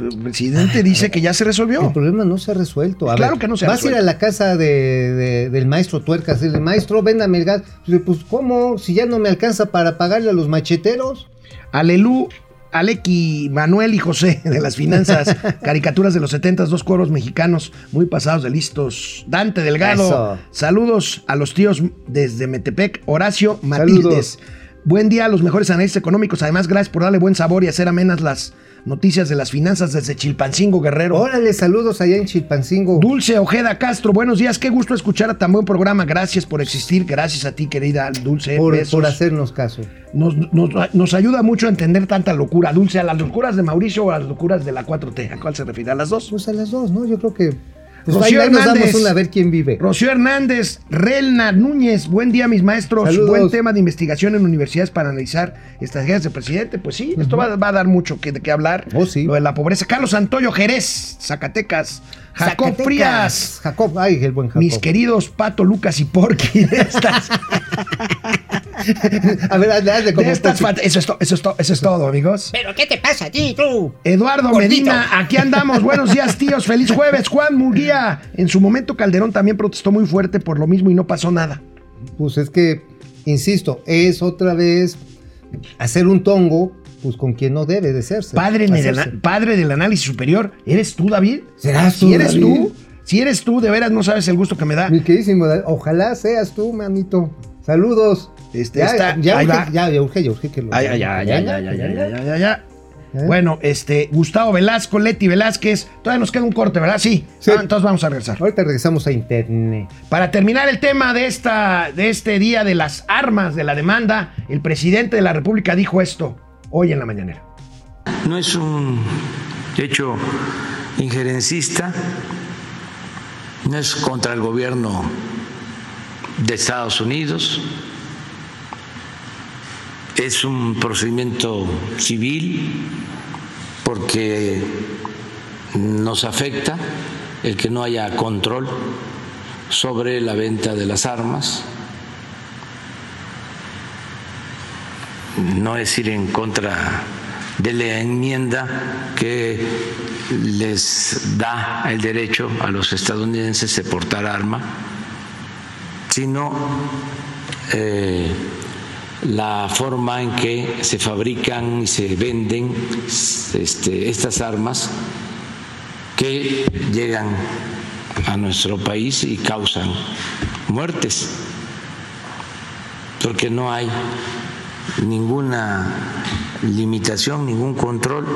el presidente dice que ya se resolvió. El problema no se ha resuelto. A Claro ver, que no se ha Vas a ir a la casa de, de- del maestro Tuercas, el maestro, véndame el gas. Pues, Pues, ¿cómo? Si ya no me alcanza para pagarle a los macheteros. Alelú, Aleki, Manuel y José de las finanzas, caricaturas de los 70, dos cueros mexicanos muy pasados de listos. Dante Delgado, Eso. saludos a los tíos desde Metepec, Horacio Matildes. Saludos. Buen día a los mejores analistas económicos. Además, gracias por darle buen sabor y hacer amenas las noticias de las finanzas desde Chilpancingo Guerrero. Órale, saludos allá en Chilpancingo. Dulce Ojeda Castro, buenos días, qué gusto escuchar a tan buen programa. Gracias por existir, gracias a ti, querida Dulce. por, besos. por hacernos caso. Nos, nos- nos ayuda mucho a entender tanta locura. Dulce, a las locuras de Mauricio o a las locuras de la 4T. ¿A cuál se refiere? ¿A las dos? Pues a las dos, ¿no? Yo creo que. Pues Rocío Hernández. una a ver quién vive. Rocío Hernández, Relna Núñez, buen día mis maestros. Saludos. Buen tema de investigación en universidades para analizar estrategias del presidente. Pues sí, esto va, va a dar mucho que, de qué hablar. Oh, sí. Lo de la pobreza. Carlos Antoyo Jerez, Zacatecas. Jacob Zacatecas. Frías. Jacob, ay, el buen Jacob. Mis queridos Pato, Lucas y Porky de estas, a ver, hazle, como eso, es to- eso, es to- eso es todo, amigos. ¿Pero qué te pasa a ti, tú? Eduardo Gordito. Medina, aquí andamos. Buenos días, tíos. Feliz jueves. Juan Murguía. En su momento, Calderón también protestó muy fuerte por lo mismo y no pasó nada. Pues es que, insisto, es otra vez hacer un tongo, pues con quien no debe de serse. Padre, en el padre del análisis superior, ¿eres tú, David? ¿Serás Si tú, eres David? tú, si eres tú, de veras no sabes el gusto que me da. Mi queridísimo, David, ojalá seas tú, manito. Saludos. Este, ya, ya, urge, ya, ya, ya que lo. Ya, ya, ya, ya, ya, ya, Bueno, este, Gustavo Velasco, Leti Velázquez, todavía nos queda un corte, ¿verdad? Sí. Ah, entonces vamos a regresar. Ahorita regresamos a internet. Para terminar el tema de, esta, de este día de las armas, de la demanda, el presidente de la República dijo esto hoy en la mañanera. No es un hecho injerencista, no es contra el gobierno de Estados Unidos, es un procedimiento civil porque nos afecta el que no haya control sobre la venta de las armas. no es ir en contra de la enmienda que les da el derecho a los estadounidenses de portar arma, sino eh, la forma en que se fabrican y se venden este, estas armas que llegan a nuestro país y causan muertes, porque no hay ninguna limitación, ningún control.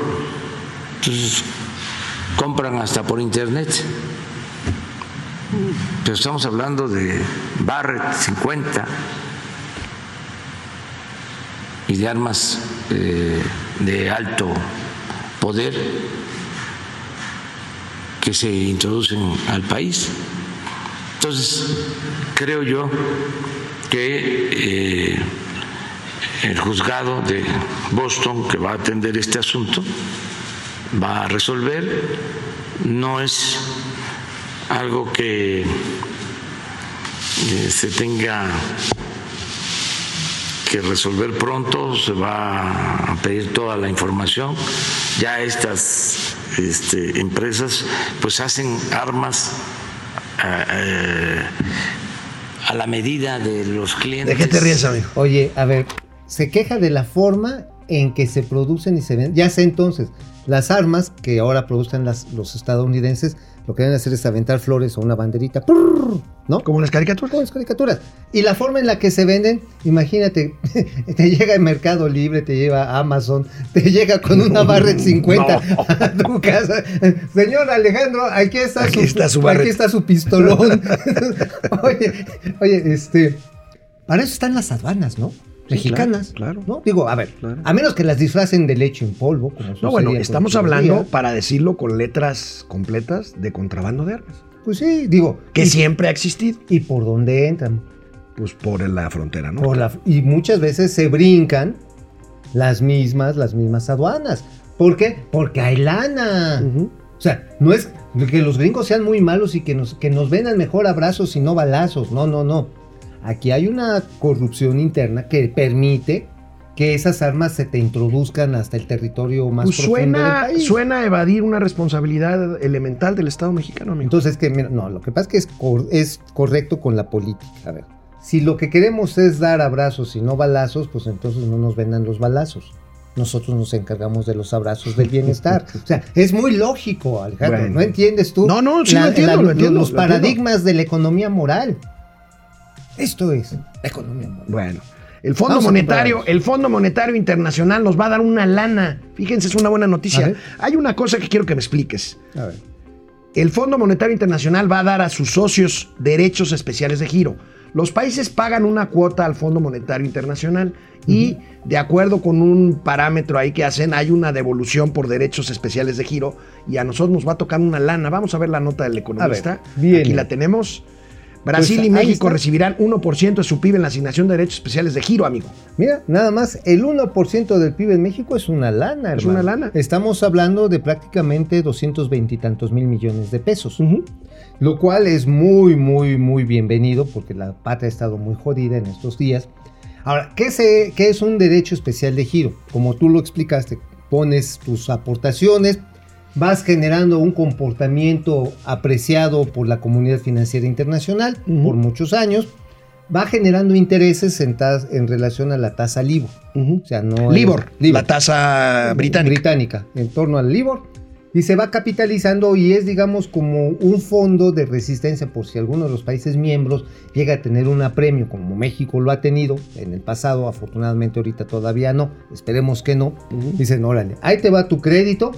Entonces, compran hasta por internet. Pero estamos hablando de Barrett 50 y de armas eh, de alto poder que se introducen al país. Entonces, creo yo que eh, el juzgado de Boston que va a atender este asunto va a resolver. No es algo que eh, se tenga que resolver pronto, se va a pedir toda la información. Ya estas este, empresas pues hacen armas eh, eh, a la medida de los clientes. ¿De qué te ríes, amigo? Oye, a ver, se queja de la forma en que se producen y se venden. Ya sé entonces, las armas que ahora producen los estadounidenses, lo que deben hacer es aventar flores o una banderita. ¿no? Como las caricaturas. Como las caricaturas. Y la forma en la que se venden, imagínate, te llega el Mercado Libre, te lleva Amazon, te llega con una Barrett 50 a tu casa. Señor Alejandro, aquí está, Aquí está su aquí está su pistolón. oye, oye, este, para eso están las aduanas, ¿no? Sí, Mexicanas, claro, claro. ¿no? Digo, a ver, Claro. a menos que las disfracen de leche en polvo. Como No, bueno, estamos la hablando, para decirlo con letras completas, de contrabando de armas. Pues sí, digo. Que y, siempre ha existido. ¿Y por dónde entran? Pues por la frontera, ¿no? Por la- y muchas veces se brincan las mismas, las mismas aduanas. ¿Por qué? Porque hay lana. O sea, no es que los gringos sean muy malos y que nos, que nos vendan mejor abrazos y no balazos. No, no, no. Aquí hay una corrupción interna que permite que esas armas se te introduzcan hasta el territorio más Pues profundo del suena, país. suena a evadir una responsabilidad elemental del Estado mexicano, amigo. Entonces, que mira, no, lo que pasa es que es, cor- es correcto con la política. A ver, si lo que queremos es dar abrazos y no balazos, pues entonces no nos vendan los balazos. Nosotros nos encargamos de los abrazos del bienestar. O sea, es muy lógico, Alejandro. Bueno. ¿No entiendes tú? No, no, sí lo entiendo, lo entiendo, Los lo entiendo. paradigmas de la economía moral. Esto es la economía. Bueno, el Fondo Vamos Monetario, el Fondo Monetario Internacional nos va a dar una lana. Fíjense, es una buena noticia. ver. Hay una cosa que quiero que me expliques. A ver. El Fondo Monetario Internacional va a dar a sus socios derechos especiales de giro. Los países pagan una cuota al Fondo Monetario Internacional y de acuerdo con un parámetro ahí que hacen, hay una devolución por derechos especiales de giro y a nosotros nos va a tocar una lana. Vamos a ver la nota del economista. viene. Aquí la tenemos. Brasil Pues, y México recibirán 1% de su PIB en la asignación de derechos especiales de giro, amigo. Mira, nada más, el 1% del PIB en México es una lana, Es hermano. una lana. Estamos hablando de prácticamente 220 y tantos mil millones de pesos. Lo cual es muy, muy, muy bienvenido porque la patria ha estado muy jodida en estos días. Ahora, ¿qué, se- qué es un derecho especial de giro? Como tú lo explicaste, pones tus aportaciones, vas generando un comportamiento apreciado por la comunidad financiera internacional Ujú. por muchos años, va generando intereses en, en relación a la tasa LIBOR. O sea, no es- Libor, la tasa británica. británica, en torno al LIBOR. Y se va capitalizando y es, digamos, como un fondo de resistencia por si alguno de los países miembros llega a tener un apremio, como México lo ha tenido en el pasado, afortunadamente ahorita todavía no, esperemos que no. Dicen, órale, ahí te va tu crédito,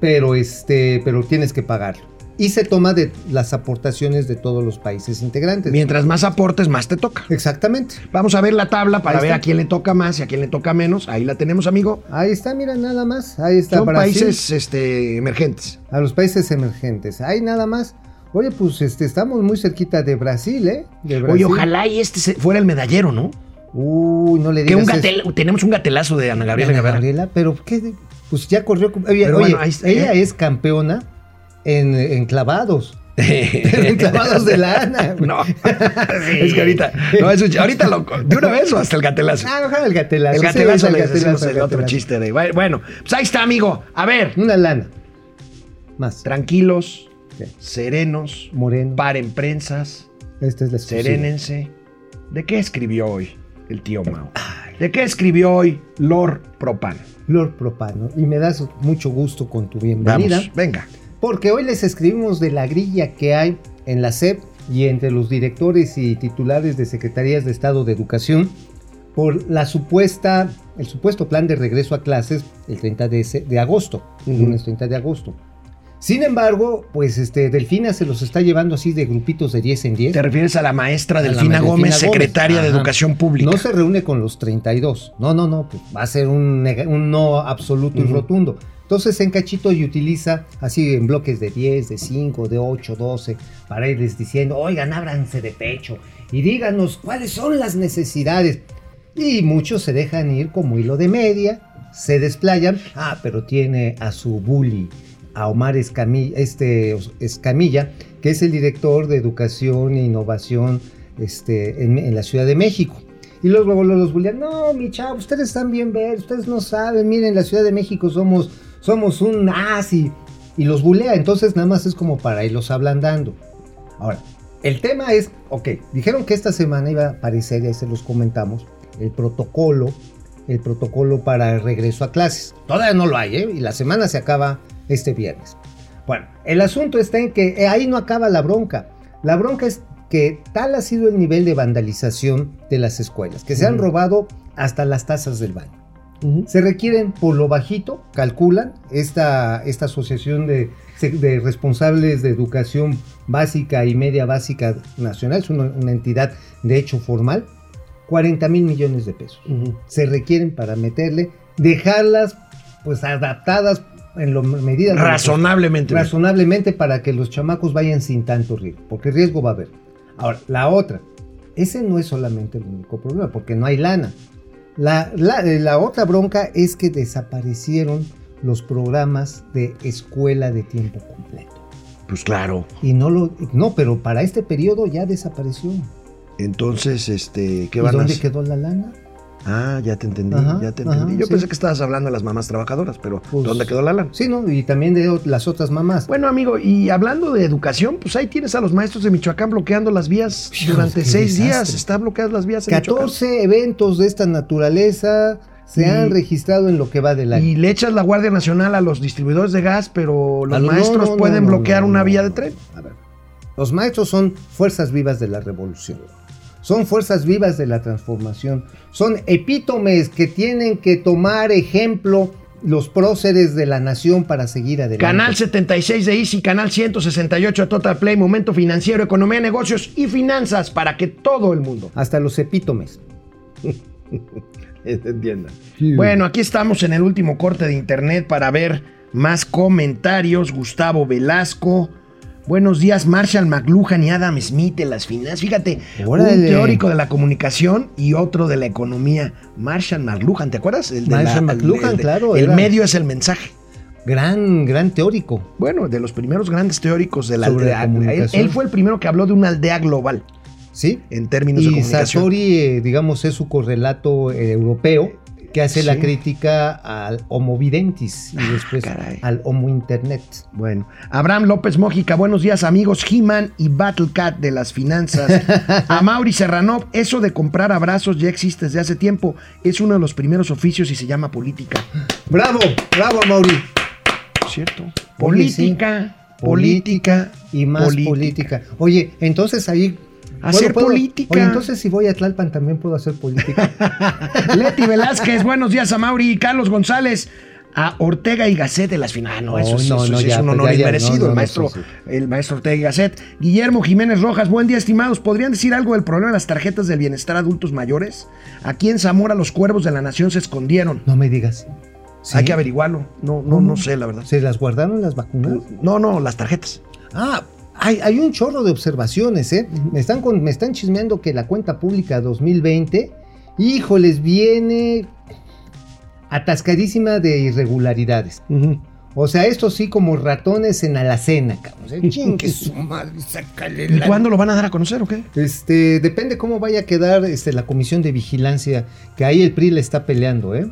pero, este, pero tienes que pagarlo. Y se toma de las aportaciones de todos los países integrantes. Mientras más aportes, más te toca. Exactamente. Vamos a ver la tabla para Ahí ver está. a quién le toca más y a quién le toca menos. Ahí la tenemos, amigo. Ahí está, mira, nada más. Ahí está Son Brasil. países este, emergentes. a los países emergentes. Hay nada más. Oye, pues este, estamos muy cerquita de Brasil, ¿eh? De Oye, ojalá y este fuera el medallero, ¿no? Uy, no le Que digas un eso. gatel- tenemos un gatelazo de Ana Gabriela Ana. Gabriela, pero ¿qué? Pues ya corrió. Oye, Pero oye, bueno, ahí está, ella ¿eh? es campeona en, en clavados. en clavados de lana. No, es que ahorita, no, ahorita lo, de una vez o hasta el gatelazo. Ah, ojalá el gatelazo. el sí, gatelazo el le gatelazo, decimos el el otro chiste de. Bueno, pues ahí está, amigo. A ver, Una lana. Más. tranquilos, Sí. serenos, Moreno. paren prensas, Esta es la exclusiva. serénense. ¿De qué escribió hoy el tío Mao? ¿De qué escribió hoy Lord Propan? Lord Propano. Y me das mucho gusto con tu bienvenida. Vamos, venga. Porque hoy les escribimos de la grilla que hay en la SEP y entre los directores y titulares de Secretarías de Estado de Educación por la supuesta, el supuesto plan de regreso a clases el 30 de, de agosto, Ujú. lunes 30 de agosto. Sin embargo, pues este, Delfina se los está llevando así de grupitos de 10 en 10. Te refieres a la maestra la Delfina Delfina Gómez, Gómez. secretaria de. Educación Pública. No se reúne con los 32. No, no, no. pues va a ser un, no absoluto y rotundo. Entonces en cachito y utiliza así en bloques de 10, de 5, de 8, 12, para irles diciendo, oigan, ábranse de pecho y díganos cuáles son las necesidades. Y muchos se dejan ir como hilo de media, se desplayan. Ah, pero tiene a su bully, a Omar Escamilla, este, Escamilla, que es el director de Educación e Innovación este, en, la Ciudad de México. Y luego, los bullean, no, mi chavo, ustedes están bien ver, ustedes no saben, miren, en la Ciudad de México somos, somos un asi. y los bulea. Entonces nada más es como para irlos ablandando. Ahora, el tema es, ok, dijeron que esta semana iba a aparecer, y ahí se los comentamos, el protocolo, el protocolo para el regreso a clases. Todavía no lo hay, ¿eh? Y la semana se acaba este viernes. Bueno, el asunto está en que eh, ahí no acaba la bronca. La bronca es que tal ha sido el nivel de vandalización de las escuelas, que se han robado hasta las tazas del baño. Se requieren por lo bajito, calculan esta, esta asociación de, de responsables de educación básica y media básica nacional, es una, una entidad de hecho formal, 40 mil millones de pesos. Se requieren para meterle, dejarlas pues adaptadas en lo medida Razonablemente. razonablemente para que los chamacos vayan sin tanto riesgo, porque riesgo va a haber. Ahora, la otra, ese no es solamente el único problema, porque no hay lana. La, la- eh, la otra bronca es que desaparecieron los programas de escuela de tiempo completo. Pues claro. Y no lo, no, pero para este periodo ya desapareció. Entonces, este, ¿qué ¿Y van a dónde hacer? quedó la lana? Ah, ya te entendí, Ajá, ya te ajá, entendí. Yo sí. pensé que estabas hablando de las mamás trabajadoras, pero Pues- ¿dónde quedó la lana? Sí, ¿no? Y también de las otras mamás. Bueno, amigo, y hablando de educación, pues ahí tienes a los maestros de Michoacán bloqueando las vías durante seis días. Están bloqueadas las vías en Michoacán. 14 eventos de esta naturaleza se Y- han registrado en lo que va del año. Y le echas la Guardia Nacional a los distribuidores de gas, pero los maestros no, no, pueden no, bloquear una vía de tren. A ver, los maestros son fuerzas vivas de la revolución. Son fuerzas vivas de la transformación. Son epítomes que tienen que tomar ejemplo los próceres de la nación para seguir adelante. Canal 76 de Easy, canal 168 de Total Play, Momento Financiero, Economía, Negocios y Finanzas para que todo el mundo Hasta los epítomes. entienda. Bueno, aquí estamos en el último corte de internet para ver más comentarios. Gustavo Velasco. Buenos días, Marshall McLuhan y Adam Smith de las finanzas. Fíjate, un Órale. teórico de la comunicación y otro de la economía. Marshall McLuhan, ¿te acuerdas? El de Marshall la- McLuhan, el de- claro, El era- medio es el mensaje. Gran, gran teórico. Bueno, de los primeros grandes teóricos de la Sobre aldea. la comunicación. él fue el primero que habló de una aldea global ¿Sí? en términos de comunicación. Sartori, eh, digamos, es su correlato eh, europeo que hace la crítica al Homo Videntis y después caray. al Homo Internet. Bueno, Abraham López Mójica, buenos días amigos He-Man y Battlecat de las finanzas. A Mauri Serranov, eso de comprar abrazos ya existe desde hace tiempo. Es uno de los primeros oficios y se llama política. ¡Bravo! ¡Bravo, Mauri! ¿Cierto? Oye, Política, sí. política Y más política. Oye, entonces ahí... Hacer ¿puedo- puedo- política. Oye, entonces si voy a Tlalpan también puedo hacer política. Leti Velázquez, buenos días a Mauri y Carlos González. A Ortega y Gasset de las finanzas. Ah, no, eso, No, eso ya, es un pues honor ya, ya, inmerecido, el maestro, sí, el maestro Ortega y Gasset. Guillermo Jiménez Rojas, buen día, estimados. ¿Podrían decir algo del problema de las tarjetas del bienestar a adultos mayores? Aquí en Zamora los cuervos de la nación se escondieron. No me digas. ¿Sí? Hay que averiguarlo. No, no, no sé, la verdad. ¿Se las guardaron las vacunas? No, no, las tarjetas. Ah, hay, hay un chorro de observaciones, ¿eh? me, están con- me están chismeando que la cuenta pública 2020, híjoles, viene atascadísima de irregularidades. O sea, esto sí como ratones en alacena, cabrón. O sea, chingue su madre, sácale ¿Y la- cuándo lo van a dar a conocer o qué? Este, depende cómo vaya a quedar este, la comisión de vigilancia, que ahí el PRI le está peleando, ¿eh?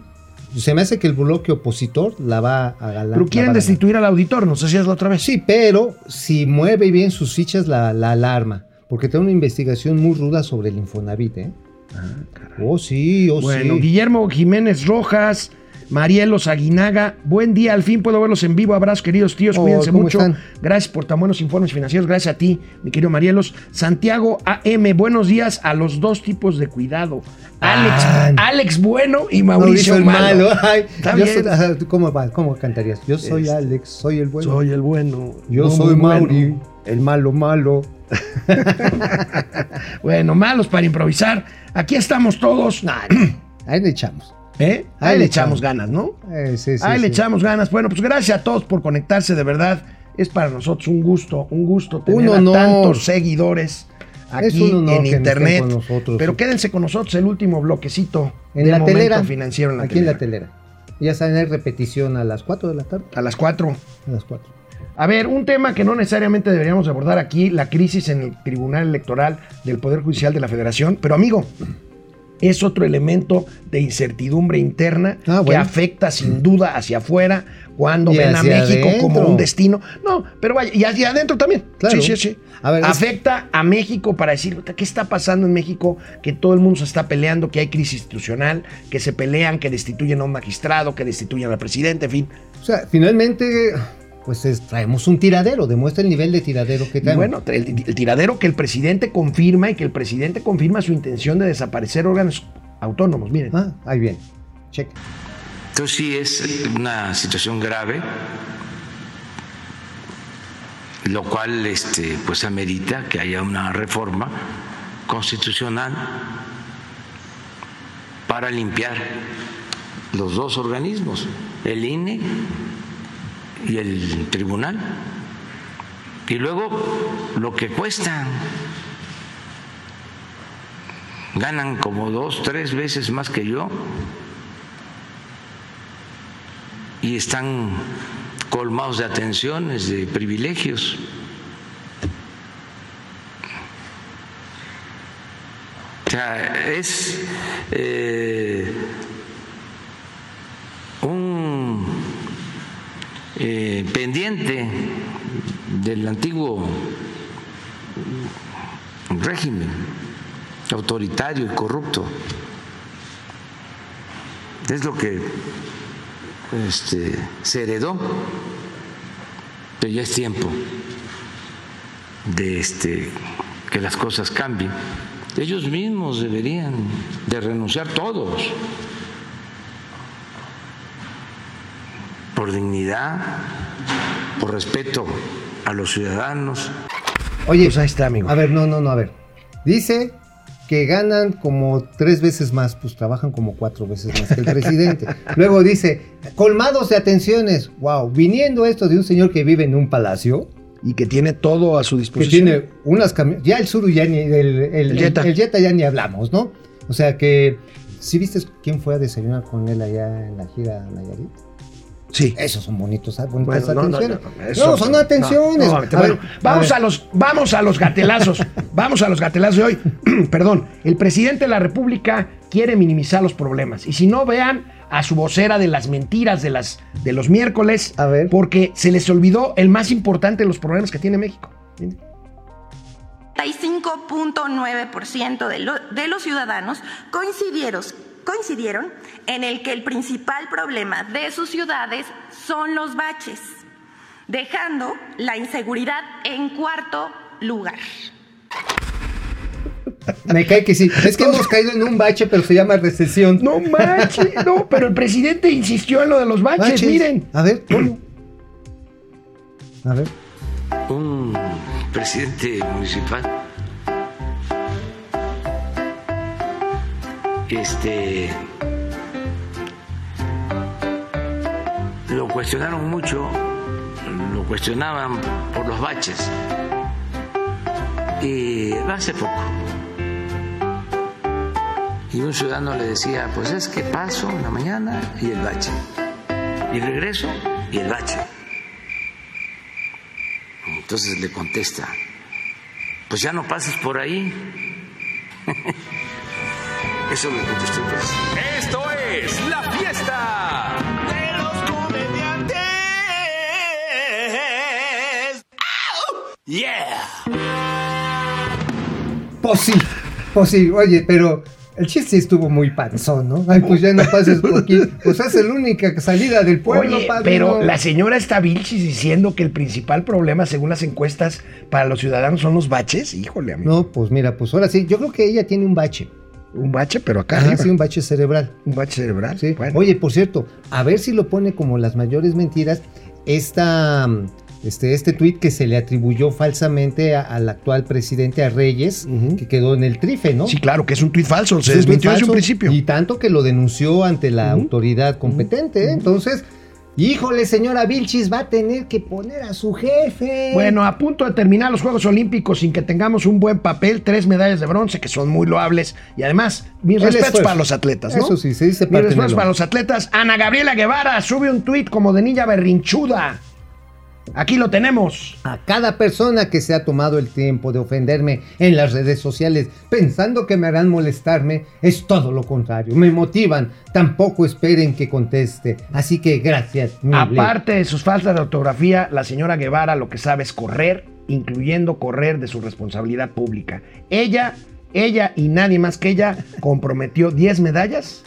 Se me hace que el bloque opositor la va a ganar. Pero quieren destituir al auditor, no sé si es la otra vez. Sí, pero si mueve bien sus fichas la, la alarma, porque tiene una investigación muy ruda sobre el Infonavit, ¿eh? Oh, sí, oh, Bueno, sí. Guillermo Jiménez Rojas, Marielos Aguinaga, buen día, al fin puedo verlos en vivo. Abrazos, queridos tíos, Oh, cuídense ¿cómo mucho. están? Gracias por tan buenos informes financieros, gracias a ti, mi querido Marielos. Santiago AM, buenos días a los dos tipos de cuidado. Alex, Ah. Alex Bueno y Mauricio, malo. Ay, yo soy- ¿cómo, cantarías? Yo soy Este, Alex, soy el bueno. Soy el bueno. yo no soy bueno. Mauri, el malo malo. Bueno, malos para improvisar. Aquí estamos todos. Nah, Ahí le echamos. ¿Eh? Ahí, Ahí le echamos ganas, ¿no? Eh, sí, sí, Ahí le echamos ganas. Bueno, pues gracias a todos por conectarse, de verdad. Es para nosotros un gusto, un gusto tener a tantos seguidores Es aquí en internet. con nosotros. Pero quédense con nosotros el último bloquecito En de la momento telera. financiero en la aquí telera. en la telera. Ya saben, hay repetición a las 4 de la tarde. A las 4. A las 4. A ver, un tema que no necesariamente deberíamos abordar aquí, la crisis en el Tribunal Electoral del Poder Judicial de la Federación. Pero amigo, es otro elemento de incertidumbre interna Ah, que afecta sin duda hacia afuera cuando ven a México como un destino. No, pero vaya, y hacia adentro también. Claro. Sí, sí, sí. A ver, es- afecta a México para decir, "Puta, ¿qué está pasando en México? Que todo el mundo se está peleando, que hay crisis institucional, que se pelean, que destituyen a un magistrado, que destituyen al presidente, en fin. O sea, finalmente, pues es- traemos un tiradero, demuestra el nivel de tiradero que traemos. bueno, el, el tiradero que el presidente confirma y que el presidente confirma su intención de desaparecer órganos autónomos. Miren. Ah, ahí viene. Check. Entonces sí es una situación grave, lo cual este, pues amerita que haya una reforma constitucional para limpiar los dos organismos, el INE y el tribunal. Y luego lo que cuestan. Ganan como dos, tres veces más que yo y están colmados de atenciones, de privilegios. O sea, es eh, un del antiguo régimen autoritario y corrupto. Es lo que este, se heredó, pero ya es tiempo de este, que las cosas cambien. Ellos mismos deberían de renunciar todos por dignidad, por respeto a los ciudadanos. Oye, Pues ahí está, amigo. a ver, no, no, no, a ver. Dice que ganan como tres veces más, pues trabajan como cuatro veces más que el presidente. Luego dice, colmados de atenciones. Wow, viniendo esto de un señor que vive en un palacio, Y que tiene todo a su que disposición. tiene unas camionetas, ya el sur ya ni, el, el, El Jetta. el Jetta ya ni hablamos, ¿no? O sea que, ¿sí viste quién fue a desayunar con él allá en la gira Nayarit? Sí. Esos son bonitos, bonitas Bueno, no, no, atenciones. no, No, eso- son atenciones. no, no, A bueno, ver, vamos a los, vamos a los gatelazos. vamos a los gatelazos de hoy. Perdón. El presidente de la República quiere minimizar los problemas. Y si no, vean a su vocera de las mentiras de, las, de los miércoles. A ver. Porque se les olvidó el más importante de los problemas que tiene México. 35.9% de, lo- de los ciudadanos coincidieron, coincidieron en el que el principal problema de sus ciudades son los baches, dejando la inseguridad en cuarto lugar. Me cae que sí. Es que hemos caído en un bache, pero se llama recesión. No manches, no, pero el presidente insistió en lo de los baches, Baches. miren. A ver, ponlo. A ver. un presidente municipal este lo cuestionaron mucho lo cuestionaban por los baches y hace poco y un ciudadano le decía pues es que paso en la mañana y el bache y regreso y el bache entonces le contesta, pues ya no pases por ahí. Eso contestó el presidente. Esto es la fiesta de los comediantes. Yeah. Pues sí, pues sí, oye, pero el chiste estuvo muy panzón, ¿no? Ay, pues ya no pases por aquí. Pues es la única salida del pueblo, Oye, padre, pero la señora está Vilchis diciendo que el principal problema, según las encuestas, para los ciudadanos son los baches. Híjole, amigo. No, pues mira, pues ahora sí, yo creo que ella tiene un bache. Un bache, pero acá Ajá, arriba. sí, un bache cerebral. Un bache cerebral. Sí. Bueno. Oye, por cierto, a ver si lo pone como las mayores mentiras, esta, este, este tuit que se le atribuyó falsamente al actual presidente, a Reyes, que quedó en el trife, ¿no? Sí, claro, que es un tuit falso. Se desmintió desde un principio. Y tanto que lo denunció ante la autoridad competente. ¿eh? Entonces, híjole, señora Vilchis, va a tener que poner a su jefe. Bueno, a punto de terminar los Juegos Olímpicos sin que tengamos un buen papel, tres medallas de bronce que son muy loables y además mis respetos para los atletas, ¿no? Eso sí, se dice Mis respetos para los atletas. Ana Gabriela Guevara sube un tuit como de niña berrinchuda. Aquí lo tenemos. A cada persona que se ha tomado el tiempo de ofenderme en las redes sociales pensando que me harán molestarme, es todo lo contrario. Me motivan. Tampoco esperen que conteste. Así que gracias. Aparte de sus faltas de ortografía, la señora Guevara lo que sabe es correr, incluyendo correr de su responsabilidad pública. Ella, ella y nadie más que ella comprometió 10 medallas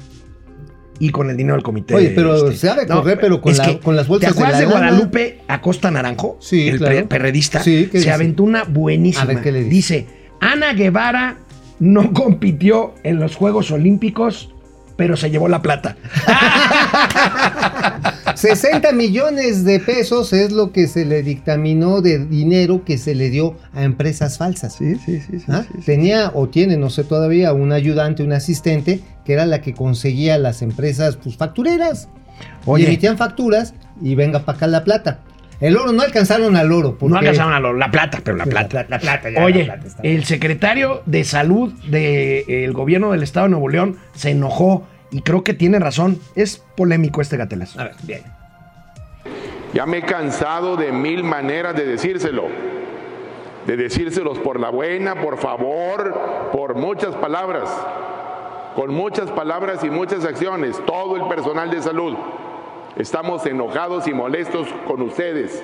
y con el dinero del comité. Oye, pero sabe correr, pero con la- que, con las bolsas ¿Te acuerdas de de, la lana? Guadalupe Acosta Naranjo? Sí, el claro. perredista. Sí, ¿qué se dice? aventó una buenísima. A ver, ¿qué le dice? dice, Ana Guevara no compitió en los Juegos Olímpicos, pero se llevó la plata. 60 millones de pesos es lo que se le dictaminó de dinero que se le dio a empresas falsas. sí, sí, sí. ¿Ah? Tenía o tiene, no sé todavía, un ayudante, un asistente, que era la que conseguía las empresas pues, factureras. Oye. Y emitían facturas y venga para acá la plata. El oro no alcanzaron al oro. Porque, No alcanzaron a lo- la plata, pero la Sí, la plata. la plata, ya, Oye, la plata está. el secretario de salud del gobierno del estado de Nuevo León se enojó y creo que tiene razón. Es polémico este gatelazo. A ver, bien. Ya me he cansado de mil maneras de decírselo. De decírselos por la buena, por favor, por muchas palabras. Con muchas palabras y muchas acciones. Todo el personal de salud. Estamos enojados y molestos con ustedes.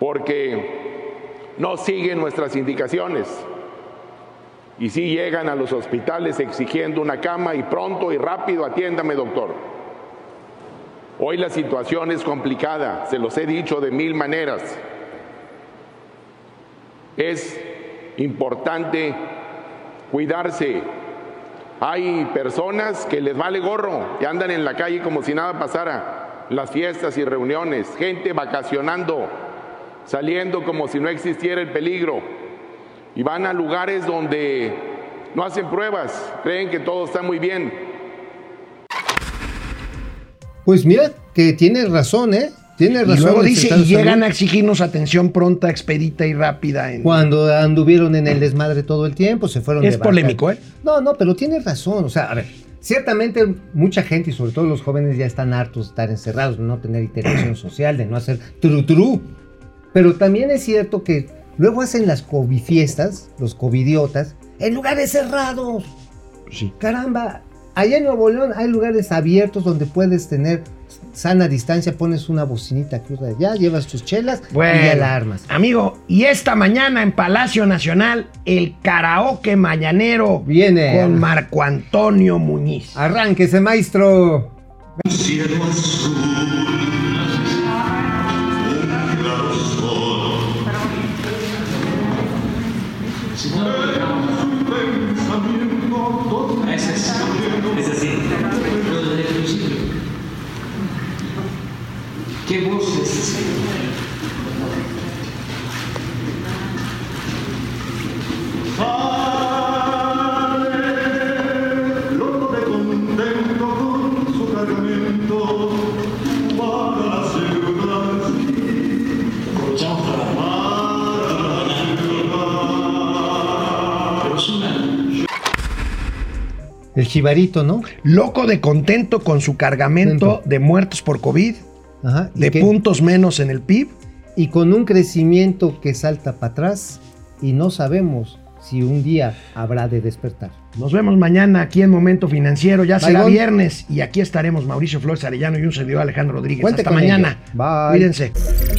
Porque no siguen nuestras indicaciones. Y sí llegan a los hospitales exigiendo una cama y pronto y rápido atiéndame, doctor. Hoy la situación es complicada, se los he dicho de mil maneras. Es importante cuidarse. Hay personas que les vale gorro, que andan en la calle como si nada pasara, las fiestas y reuniones, gente vacacionando, saliendo como si no existiera el peligro, y van a lugares donde no hacen pruebas, creen que todo está muy bien, Pues mira, que tiene razón, ¿eh? Tiene Y razón. luego el dice, y llegan Salud. a exigirnos atención pronta, expedita y rápida. En... Cuando anduvieron en el desmadre todo el tiempo, se fueron Es de polémico, ¿eh? No, no, pero tiene razón. O sea, a ver, ciertamente mucha gente y sobre todo los jóvenes ya están hartos de estar encerrados, de no tener interacción social, de no hacer tru tru. Pero también es cierto que luego hacen las COVID fiestas, los covidiotas, en lugares cerrados. Sí. Caramba, allá en Nuevo León hay lugares abiertos donde puedes tener sana distancia, pones una bocinita cruz de allá, llevas tus chelas Bueno, y ya la armas. Amigo, y esta mañana en Palacio Nacional, el karaoke mañanero Viene. con Marco Antonio Muñiz. Arránquese, maestro. Es El chivarito, ¿no? Loco de contento con su cargamento de muertos por COVID, Ajá. de puntos menos en el PIB. Y con un crecimiento que salta para atrás y no sabemos si un día habrá de despertar. Nos vemos mañana aquí en Momento Financiero. Ya será Bye, viernes y aquí estaremos Mauricio Flores Arellano y un servidor Alejandro Rodríguez. Cuente Hasta mañana. ello. Bye. Cuídense.